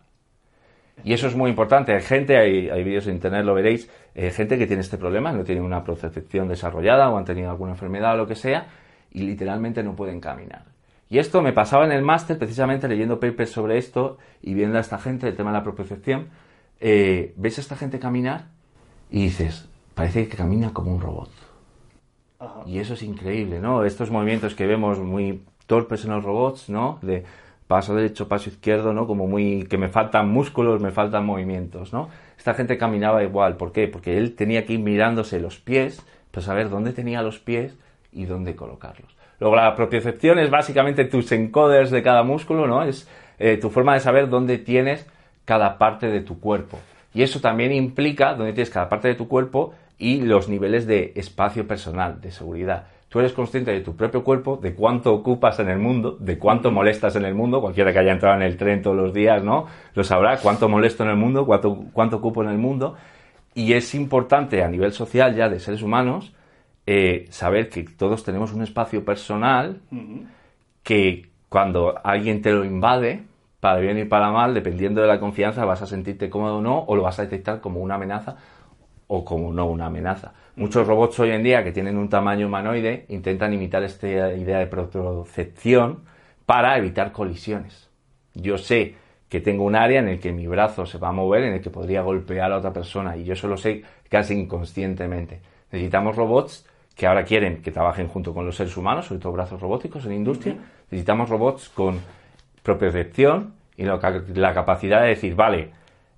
Y eso es muy importante. Hay gente, hay, hay vídeos en internet, lo veréis, eh, gente que tiene este problema, no tiene una percepción desarrollada o han tenido alguna enfermedad o lo que sea, y literalmente no pueden caminar. Y esto me pasaba en el máster, precisamente leyendo papers sobre esto y viendo a esta gente, el tema de la propiocepción. Eh, ves a esta gente caminar y dices, parece que camina como un robot. Y eso es increíble, ¿no? Estos movimientos que vemos muy torpes en los robots, ¿no? De paso derecho, paso izquierdo, ¿no? Como muy que me faltan músculos, me faltan movimientos, ¿no? Esta gente caminaba igual, ¿por qué? Porque él tenía que ir mirándose los pies para saber dónde tenía los pies y dónde colocarlos. Luego la propiocepción es básicamente tus encoders de cada músculo, ¿no? Es eh, tu forma de saber dónde tienes cada parte de tu cuerpo. Y eso también implica dónde tienes cada parte de tu cuerpo y los niveles de espacio personal, de seguridad. Tú eres consciente de tu propio cuerpo, de cuánto ocupas en el mundo, de cuánto molestas en el mundo. Cualquiera que haya entrado en el tren todos los días, ¿no? Lo sabrá, cuánto molesto en el mundo, cuánto, cuánto ocupo en el mundo. Y es importante a nivel social ya de seres humanos eh, saber que todos tenemos un espacio personal que cuando alguien te lo invade, para bien y para mal, dependiendo de la confianza, vas a sentirte cómodo o no, o lo vas a detectar como una amenaza o como no una amenaza. Muchos robots hoy en día que tienen un tamaño humanoide intentan imitar esta idea de protocepción para evitar colisiones. Yo sé que tengo un área en el que mi brazo se va a mover, en el que podría golpear a otra persona y yo eso lo sé casi inconscientemente. Necesitamos robots que ahora quieren que trabajen junto con los seres humanos, sobre todo brazos robóticos en industria. Necesitamos robots con propiocepción y la capacidad de decir, vale,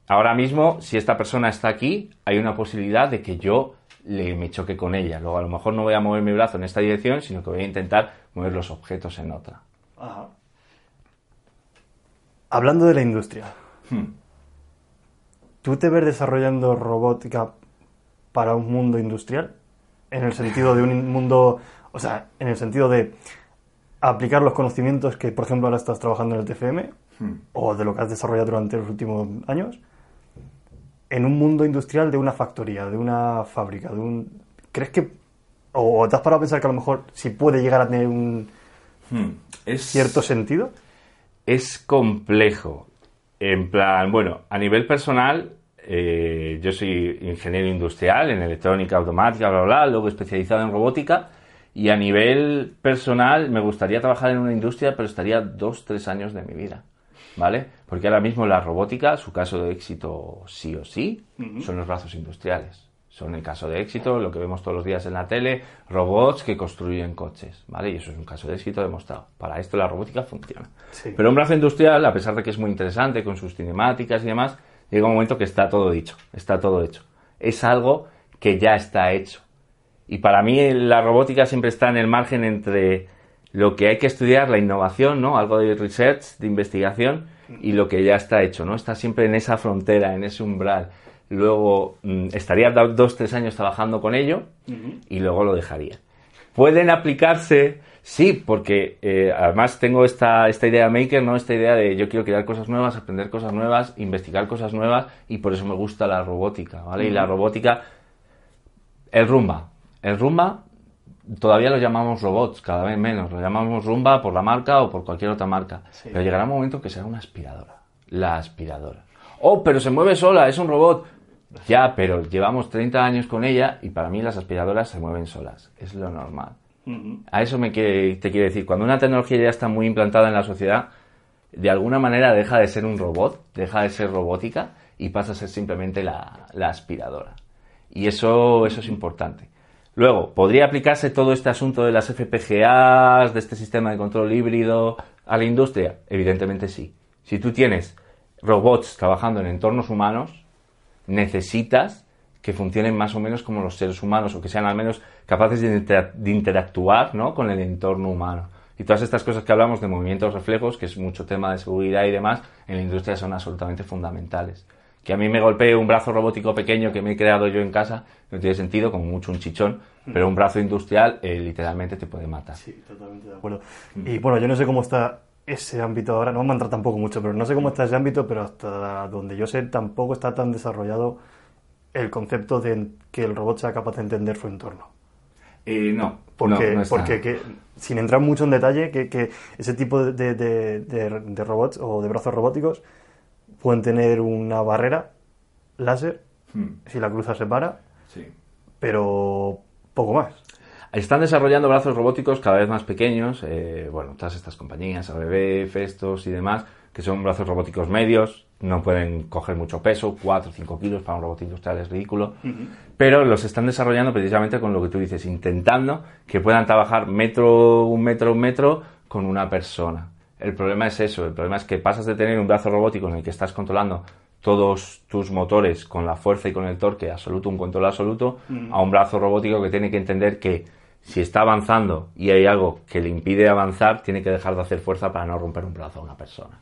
ahora mismo si esta persona está aquí, hay una posibilidad de que yo le me choque con ella. Luego a lo mejor no voy a mover mi brazo en esta dirección, sino que voy a intentar mover los objetos en otra. Hablando de la industria, hmm. ¿tú te ves desarrollando robótica para un mundo industrial? En el sentido de un mundo, o sea, en el sentido de aplicar los conocimientos que, por ejemplo, ahora estás trabajando en el TFM hmm. o de lo que has desarrollado durante los últimos años, en un mundo industrial de una factoría, de una fábrica, de un... ¿Crees que... o te has parado a pensar que a lo mejor si puede llegar a tener un hmm. cierto sentido? Es complejo. En plan, bueno, a nivel personal, eh, yo soy ingeniero industrial en electrónica automática, bla, bla, bla, luego especializado en robótica y a nivel personal me gustaría trabajar en una industria, pero estaría dos, tres años de mi vida, ¿vale? Porque ahora mismo la robótica, su caso de éxito sí o sí, son los brazos industriales. Son el caso de éxito, lo que vemos todos los días en la tele, robots que construyen coches, ¿vale? Y eso es un caso de éxito demostrado. Para esto la robótica funciona. Pero un brazo industrial, a pesar de que es muy interesante con sus cinemáticas y demás, llega un momento que está todo dicho, está todo hecho. Es algo que ya está hecho. Y para mí la robótica siempre está en el margen entre lo que hay que estudiar, la innovación, ¿no? Algo de research, de investigación, y lo que ya está hecho, ¿no? Está siempre en esa frontera, en ese umbral. Luego mm, estaría dos, tres años trabajando con ello y luego lo dejaría. Pueden aplicarse, sí, porque eh, además tengo esta, esta idea maker, ¿no? Esta idea de yo quiero crear cosas nuevas, aprender cosas nuevas, investigar cosas nuevas y por eso me gusta la robótica, ¿vale? Y la robótica, el rumba, el Rumba todavía lo llamamos robots, cada vez menos. Lo llamamos Rumba por la marca o por cualquier otra marca. Pero llegará un momento que será una aspiradora. La aspiradora. Oh, pero se mueve sola, es un robot. Ya, pero llevamos 30 años con ella y para mí las aspiradoras se mueven solas. Es lo normal. A eso me te quiere decir. Cuando una tecnología ya está muy implantada en la sociedad, de alguna manera deja de ser un robot, deja de ser robótica y pasa a ser simplemente la, la aspiradora. Y eso, eso es importante. Luego, ¿podría aplicarse todo este asunto de las FPGAs, de este sistema de control híbrido a la industria? Evidentemente sí. Si tú tienes robots trabajando en entornos humanos, necesitas que funcionen más o menos como los seres humanos o que sean al menos capaces de, interactuar ¿no? con el entorno humano. Y todas estas cosas que hablamos de movimientos reflejos, que es mucho tema de seguridad y demás, en la industria son absolutamente fundamentales que a mí me golpee un brazo robótico pequeño que me he creado yo en casa, no tiene sentido, como mucho un chichón, pero un brazo industrial eh, literalmente te puede matar. Sí, totalmente de acuerdo. Y bueno, yo no sé cómo está ese ámbito ahora, no vamos a entrar tampoco mucho, pero no sé cómo está ese ámbito, pero hasta donde yo sé tampoco está tan desarrollado el concepto de que el robot sea capaz de entender su entorno. Eh, no, porque, porque sin entrar mucho en detalle, que, ese tipo de, de robots o de brazos robóticos pueden tener una barrera láser, hmm. si la cruza se para, sí. pero poco más. Están desarrollando brazos robóticos cada vez más pequeños, eh, bueno, todas estas compañías, ABB, Festos y demás, que son brazos robóticos medios, no pueden coger mucho peso, 4 o 5 kilos para un robot industrial es ridículo, pero los están desarrollando precisamente con lo que tú dices, intentando que puedan trabajar metro, un metro, un metro con una persona. El problema es eso, el problema es que pasas de tener un brazo robótico en el que estás controlando todos tus motores con la fuerza y con el torque absoluto, un control absoluto, a un brazo robótico que tiene que entender que si está avanzando y hay algo que le impide avanzar, tiene que dejar de hacer fuerza para no romper un brazo a una persona.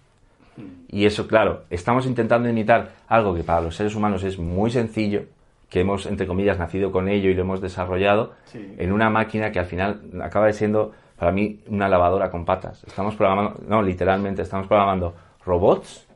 Y eso, claro, estamos intentando imitar algo que para los seres humanos es muy sencillo, que hemos, entre comillas, nacido con ello y lo hemos desarrollado, en una máquina que al final acaba de siendo, para mí, una lavadora con patas. Estamos programando, no, literalmente, estamos programando robots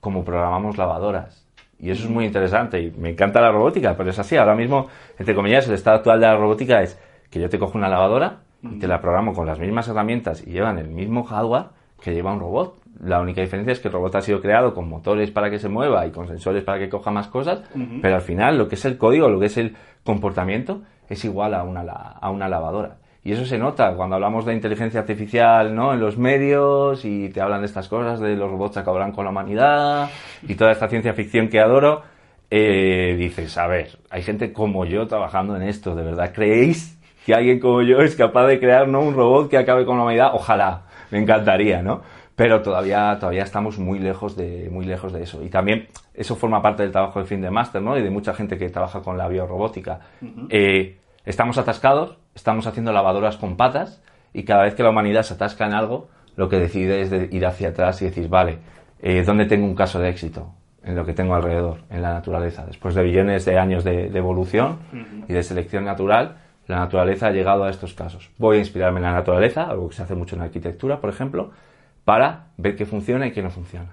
como programamos lavadoras. Y eso es muy interesante y me encanta la robótica, pero es así. Ahora mismo, entre comillas, el estado actual de la robótica es que yo te cojo una lavadora y te la programo con las mismas herramientas y llevan el mismo hardware que lleva un robot. La única diferencia es que el robot ha sido creado con motores para que se mueva y con sensores para que coja más cosas, pero al final lo que es el código, lo que es el comportamiento, es igual a una, a una lavadora. Y eso se nota cuando hablamos de inteligencia artificial ¿no? en los medios y te hablan de estas cosas, de los robots acabarán con la humanidad y toda esta ciencia ficción que adoro. Eh, dices, a ver, hay gente como yo trabajando en esto, ¿de verdad creéis que alguien como yo es capaz de crear ¿no? un robot que acabe con la humanidad? Ojalá, me encantaría, ¿no? Pero todavía, todavía estamos muy lejos, de, muy lejos de eso. Y también eso forma parte del trabajo de fin de máster, ¿no? Y de mucha gente que trabaja con la biorrobótica. eh, estamos atascados, estamos haciendo lavadoras con patas y cada vez que la humanidad se atasca en algo, lo que decide es de ir hacia atrás y decir, vale, eh, ¿dónde tengo un caso de éxito? En lo que tengo alrededor, en la naturaleza. Después de billones de años de, de evolución y de selección natural, la naturaleza ha llegado a estos casos. Voy a inspirarme en la naturaleza, algo que se hace mucho en la arquitectura, por ejemplo, para ver qué funciona y qué no funciona.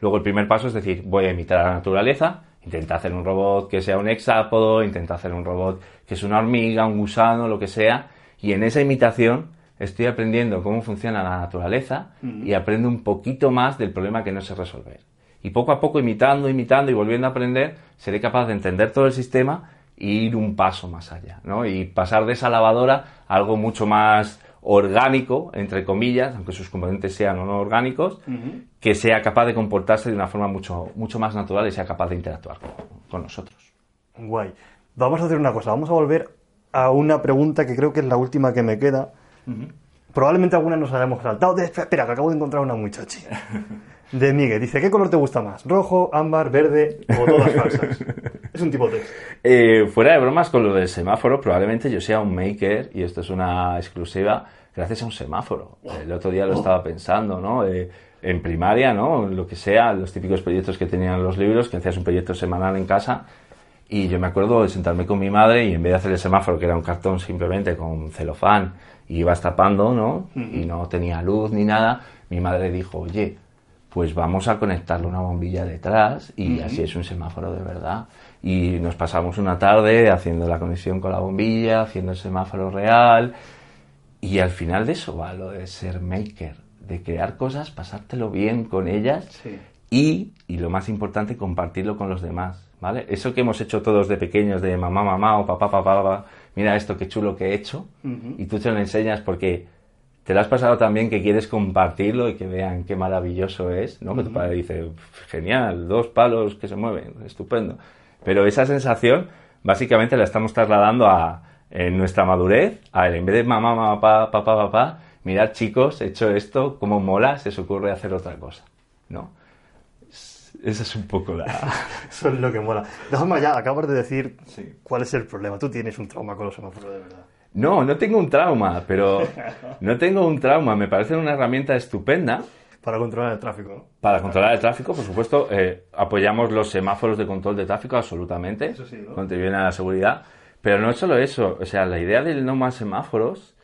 Luego el primer paso es decir, voy a imitar a la naturaleza, intenta hacer un robot que sea un hexápodo, intenta hacer un robot que es una hormiga, un gusano, lo que sea, y en esa imitación estoy aprendiendo cómo funciona la naturaleza y aprendo un poquito más del problema que no sé resolver. Y poco a poco, imitando, imitando y volviendo a aprender, seré capaz de entender todo el sistema e ir un paso más allá, ¿no? Y pasar de esa lavadora a algo mucho más orgánico, entre comillas, aunque sus componentes sean o no orgánicos, que sea capaz de comportarse de una forma mucho, mucho más natural y sea capaz de interactuar con, con nosotros. Guay. Vamos a hacer una cosa, vamos a volver a una pregunta que creo que es la última que me queda. Probablemente alguna nos hayamos saltado. De- espera, que acabo de encontrar una muy chachi. De Miguel. Dice, ¿qué color te gusta más? ¿Rojo, ámbar, verde o todas falsas? es un tipo de test. Eh, fuera de bromas con lo del semáforo, probablemente yo sea un maker, y esto es una exclusiva, gracias a un semáforo. El otro día lo estaba pensando, ¿no? Eh, en primaria, ¿no? Lo que sea, los típicos proyectos que tenían los libros, que hacías un proyecto semanal en casa, y yo me acuerdo de sentarme con mi madre y en vez de hacer el semáforo, que era un cartón simplemente con celofán, y ibas tapando, ¿no? Y no tenía luz ni nada, mi madre dijo, oye, pues vamos a conectarle una bombilla detrás y así es un semáforo de verdad. Y nos pasamos una tarde haciendo la conexión con la bombilla, haciendo el semáforo real. Y al final de eso va lo de ser maker, de crear cosas, pasártelo bien con ellas Sí. y, y lo más importante, compartirlo con los demás. ¿Vale? Eso que hemos hecho todos de pequeños, de mamá, mamá o papá, papá, papá, mira esto qué chulo que he hecho, y tú te lo enseñas porque te lo has pasado también que quieres compartirlo y que vean qué maravilloso es, ¿no? Que tu padre dice, genial, dos palos que se mueven, estupendo. Pero esa sensación, básicamente la estamos trasladando a en nuestra madurez, a ver, en vez de mamá, mamá, papá, papá, papá, mirad chicos, he hecho esto, cómo mola, se os ocurre hacer otra cosa, ¿no? Es- Esa es un poco la... Eso es lo que mola. Déjame ya, acabas de decir Sí. cuál es el problema. Tú tienes un trauma con los semáforos, de verdad. No, no tengo un trauma, pero no tengo un trauma. Me parece una herramienta estupenda Para controlar el tráfico, ¿no? para controlar el tráfico. Por supuesto, eh, apoyamos los semáforos de control de tráfico absolutamente. Eso sí, ¿no? Contribuyen a la seguridad. Pero no es solo eso. O sea, la idea del no más semáforos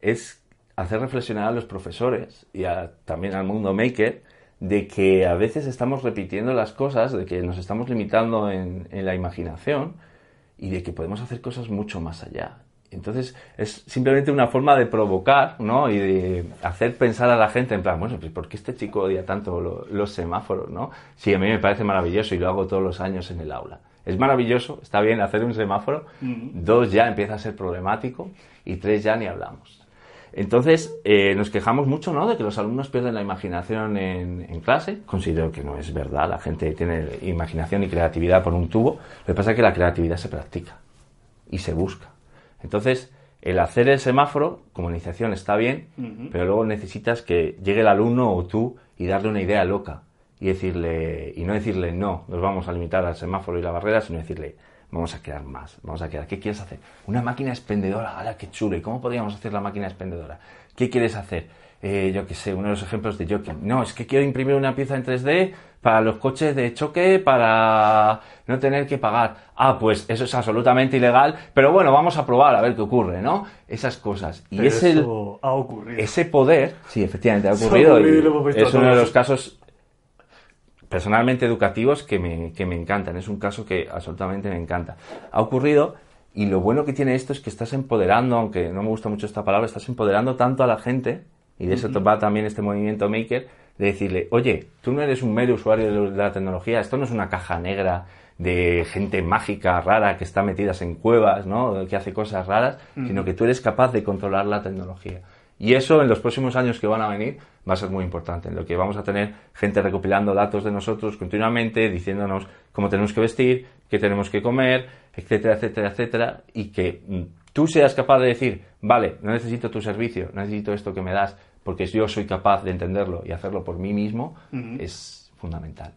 es hacer reflexionar a los profesores y a- también al mundo maker de que a veces estamos repitiendo las cosas, de que nos estamos limitando en, en la imaginación y de que podemos hacer cosas mucho más allá. Entonces es simplemente una forma de provocar ¿no? y de hacer pensar a la gente en plan, bueno, pues ¿por qué este chico odia tanto lo- los semáforos? ¿no? Sí, a mí me parece maravilloso y lo hago todos los años en el aula. Es maravilloso, está bien hacer un semáforo, dos ya empieza a ser problemático y tres ya ni hablamos. Entonces, eh, nos quejamos mucho, ¿no? De que los alumnos pierden la imaginación en, en, clase. Considero que no es verdad. La gente tiene imaginación y creatividad por un tubo. Lo que pasa es que la creatividad se practica y se busca. Entonces, el hacer el semáforo como iniciación está bien, pero luego necesitas que llegue el alumno o tú y darle una idea loca y decirle y no decirle no, nos vamos a limitar al semáforo y la barrera, sino decirle vamos a crear más, vamos a crear, ¿qué quieres hacer? Una máquina expendedora, ¡hala, qué chulo! ¿Y cómo podríamos hacer la máquina expendedora? ¿Qué quieres hacer? Eh, yo qué sé, uno de los ejemplos de Joking. No, es que quiero imprimir una pieza en 3D para los coches de choque para no tener que pagar. Ah, pues eso es absolutamente ilegal, pero bueno, vamos a probar a ver qué ocurre, ¿no? Esas cosas. Y es el, ha ocurrido. Ese poder, sí, efectivamente ha ocurrido. es uno de los casos personalmente educativos que me, que me encantan. Es un caso que absolutamente me encanta. Ha ocurrido y lo bueno que tiene esto es que estás empoderando, aunque no me gusta mucho esta palabra, estás empoderando tanto a la gente, y de eso va también este movimiento maker, de decirle, oye, tú no eres un mero usuario de la tecnología, esto no es una caja negra de gente mágica, rara, que está metidas en cuevas, ¿no? que hace cosas raras, sino que tú eres capaz de controlar la tecnología. Y eso en los próximos años que van a venir va a ser muy importante, en lo que vamos a tener gente recopilando datos de nosotros continuamente, diciéndonos cómo tenemos que vestir, qué tenemos que comer, etcétera, etcétera, etcétera, y que mm, tú seas capaz de decir, vale, no necesito tu servicio, no necesito esto que me das, porque yo soy capaz de entenderlo y hacerlo por mí mismo, es fundamental.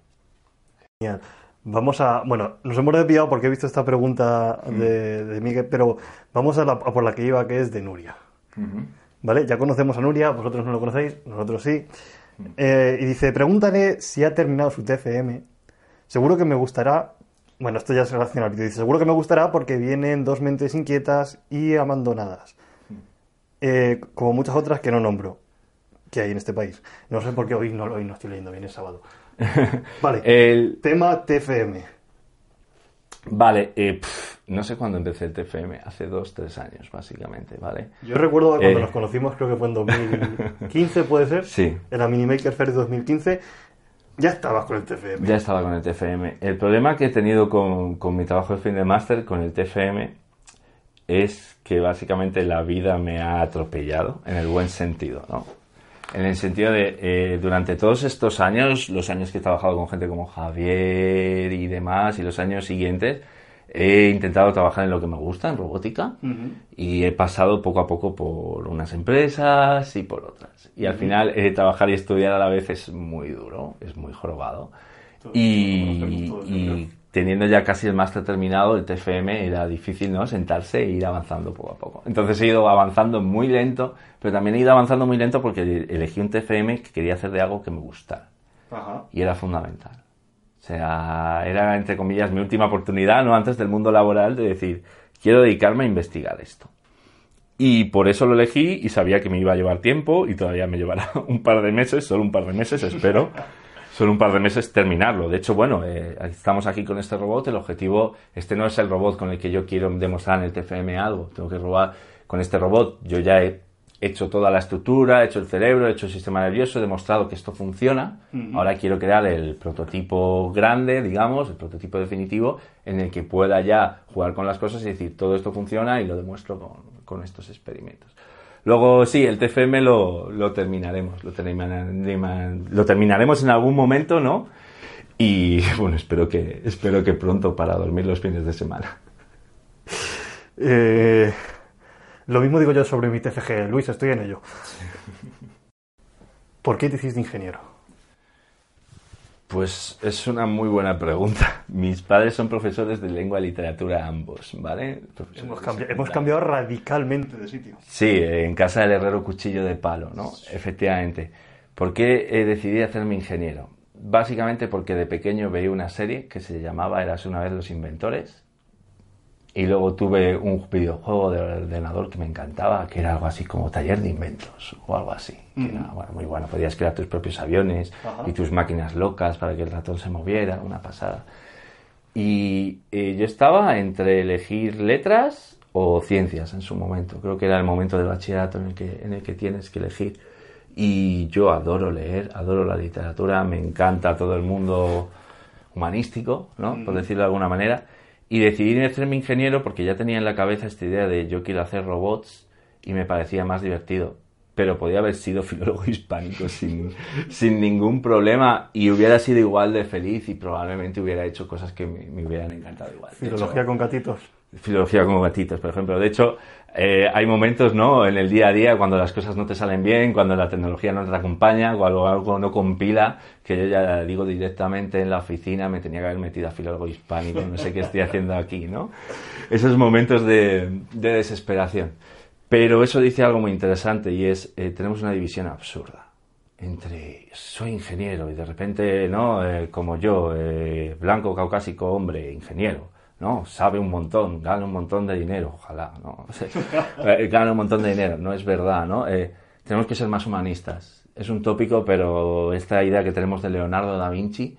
Genial. Vamos a. Bueno, nos hemos desviado porque he visto esta pregunta de, Miguel, pero vamos a, por la que iba, que es de Nuria. ¿Vale? Ya conocemos a Nuria, vosotros no lo conocéis, nosotros sí. Eh, y dice: Pregúntale si ha terminado su TFM. Seguro que me gustará. Bueno, esto ya se relaciona al vídeo. Dice: Seguro que me gustará porque vienen dos mentes inquietas y abandonadas. Eh, como muchas otras que no nombro que hay en este país. No sé por qué hoy no, hoy no estoy leyendo bien, el sábado. Vale. el tema TFM. Vale, eh, no sé cuándo empecé el TFM, hace dos, tres años, básicamente, ¿vale? Yo recuerdo cuando eh, nos conocimos, creo que fue en 2015, ¿puede ser? Sí. En la Minimaker Fair 2015, ya estabas con el TFM. Ya estaba con el TFM. El problema que he tenido con, con mi trabajo de fin de máster, con el TFM, es que básicamente la vida me ha atropellado, en el buen sentido, ¿no? En el sentido de, eh, durante todos estos años, los años que he trabajado con gente como Javier y demás, y los años siguientes, he intentado trabajar en lo que me gusta, en robótica, y he pasado poco a poco por unas empresas y por otras. Y al final, eh, trabajar y estudiar a la vez es muy duro, es muy jorobado. y teniendo ya casi el máster terminado, el TFM era difícil, ¿no? Sentarse e ir avanzando poco a poco. Entonces he ido avanzando muy lento, pero también he ido avanzando muy lento porque elegí un TFM que quería hacer de algo que me gustara. Y era fundamental. O sea, era, entre comillas, mi última oportunidad, ¿no? Antes del mundo laboral, de decir, quiero dedicarme a investigar esto. Y por eso lo elegí y sabía que me iba a llevar tiempo y todavía me llevará un par de meses, solo un par de meses, espero. solo un par de meses terminarlo. De hecho, bueno, eh, estamos aquí con este robot. El objetivo, este no es el robot con el que yo quiero demostrar en el TFM algo. Tengo que robar con este robot. Yo ya he hecho toda la estructura, he hecho el cerebro, he hecho el sistema nervioso, he demostrado que esto funciona. Ahora quiero crear el prototipo grande, digamos, el prototipo definitivo, en el que pueda ya jugar con las cosas y decir todo esto funciona y lo demuestro con, con estos experimentos. Luego sí, el TFM lo, lo terminaremos, lo, lo terminaremos en algún momento, ¿no? Y bueno, espero que, espero que pronto para dormir los fines de semana. Eh, lo mismo digo yo sobre mi TFG, Luis, estoy en ello. ¿Por qué te hiciste ingeniero? Pues es una muy buena pregunta. Mis padres son profesores de lengua y literatura ambos, ¿vale? Hemos, cambiado radicalmente de sitio. Sí, en casa del herrero cuchillo de palo, ¿no? Efectivamente. ¿Por qué he decidido hacerme ingeniero? Básicamente porque de pequeño veía una serie que se llamaba Eras una vez los inventores y luego tuve un videojuego de ordenador que me encantaba, que era algo así como taller de inventos o algo así. Que era muy bueno, podías crear tus propios aviones y tus máquinas locas para que el ratón se moviera, una pasada. Y eh, yo estaba entre elegir letras o ciencias en su momento. Creo que era el momento del bachillerato en el que, en el que tienes que elegir. Y yo adoro leer, adoro la literatura, me encanta todo el mundo humanístico, ¿no? Por decirlo de alguna manera. Y decidí hacerme ingeniero porque ya tenía en la cabeza esta idea de yo quiero hacer robots y me parecía más divertido. pero podía haber sido filólogo hispánico sin, sin ningún problema y hubiera sido igual de feliz y probablemente hubiera hecho cosas que me, me hubieran encantado igual. Filología con gatitos. Filología como gatitos, por ejemplo. De hecho, eh, hay momentos, ¿no? En el día a día, cuando las cosas no te salen bien, cuando la tecnología no te acompaña, cuando algo no compila, que yo ya digo directamente en la oficina, me tenía que haber metido a filólogo hispánico, no sé qué estoy haciendo aquí, ¿no? Esos momentos de, de desesperación. Pero eso dice algo muy interesante y es, eh, tenemos una división absurda entre soy ingeniero y de repente, ¿no? Eh, como yo, eh, blanco, caucásico, hombre, ingeniero, ¿no? Sabe un montón, gana un montón de dinero, ojalá, ¿no? O sea, eh, gana un montón de dinero, no es verdad, ¿no? Eh, tenemos que ser más humanistas. Es un tópico, pero esta idea que tenemos de Leonardo da Vinci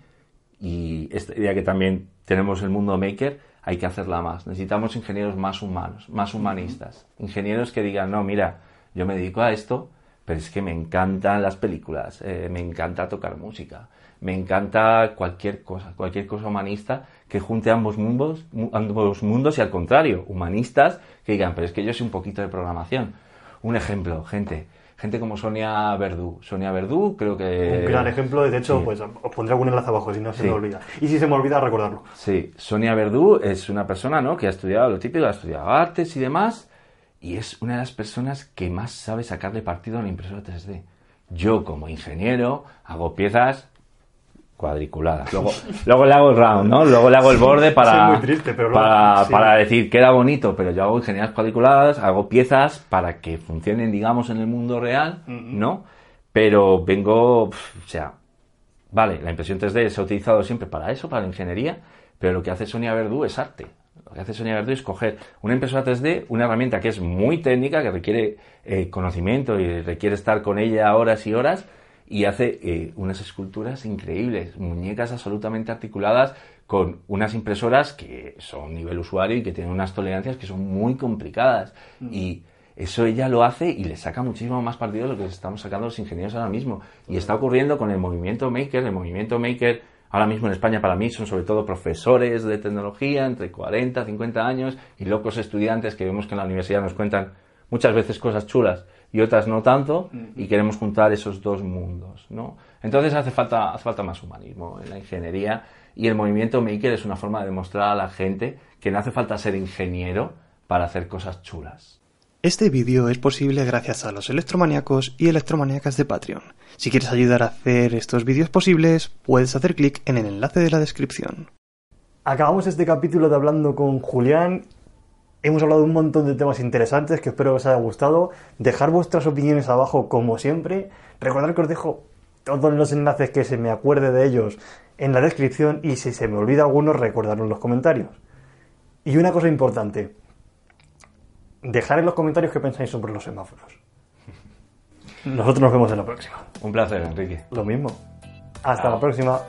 y esta idea que también tenemos en el mundo maker, hay que hacerla más. Necesitamos ingenieros más humanos, más humanistas. Ingenieros que digan, no, mira, yo me dedico a esto, pero es que me encantan las películas, eh, me encanta tocar música, me encanta cualquier cosa, cualquier cosa humanista que junte ambos mundos, mu- ambos mundos y al contrario, humanistas que digan, pero es que yo sé un poquito de programación. Un ejemplo, gente, gente como Sonia Verdú. Sonia Verdú creo que... Un gran ejemplo, de hecho, sí. pues os pondré algún enlace abajo si no se Sí. me olvida. Y si se me olvida, recordarlo. Sí, Sonia Verdú es una persona ¿no? que ha estudiado lo típico, ha estudiado artes y demás, y es una de las personas que más sabe sacarle partido a la impresora 3D. Yo, como ingeniero, hago piezas cuadriculadas. Luego, luego le hago el round, ¿no? Luego le hago el borde para, Sí, triste, pero luego- para, sí. para decir queda bonito, pero yo hago ingenierías cuadriculadas, hago piezas para que funcionen, digamos, en el mundo real, ¿no? Pero vengo, pf, o sea, Vale, la impresión 3D se ha utilizado siempre para eso, para la ingeniería, pero lo que hace Sonia Verdú es arte. Lo que hace Sonia Verdú es coger una impresora 3D, una herramienta que es muy técnica, que requiere eh, conocimiento y requiere estar con ella horas y horas, y hace eh, unas esculturas increíbles, muñecas absolutamente articuladas con unas impresoras que son nivel usuario y que tienen unas tolerancias que son muy complicadas. Y eso ella lo hace y le saca muchísimo más partido de lo que estamos sacando los ingenieros ahora mismo. Y está ocurriendo con el movimiento maker. El movimiento maker ahora mismo en España para mí son sobre todo profesores de tecnología entre 40, 50 años y locos estudiantes que vemos que en la universidad nos cuentan muchas veces cosas chulas y otras no tanto y queremos juntar esos dos mundos, ¿no? Entonces hace falta, hace falta más humanismo en la ingeniería y el movimiento maker es una forma de demostrar a la gente que no hace falta ser ingeniero para hacer cosas chulas. Este vídeo es posible gracias a los electromaníacos y electromaníacas de Patreon. Si quieres ayudar a hacer estos vídeos posibles, puedes hacer clic en el enlace de la descripción. Acabamos este capítulo de hablando con Julián. Hemos hablado de un montón de temas interesantes que espero que os haya gustado. Dejar vuestras opiniones abajo como siempre. Recordad que os dejo todos los enlaces que se me acuerde de ellos en la descripción y si se me olvida alguno, recordadlo en los comentarios. Y una cosa importante. Dejar en los comentarios qué pensáis sobre los semáforos. Nosotros nos vemos en la próxima. Un placer, Enrique. Lo mismo. Hasta la próxima.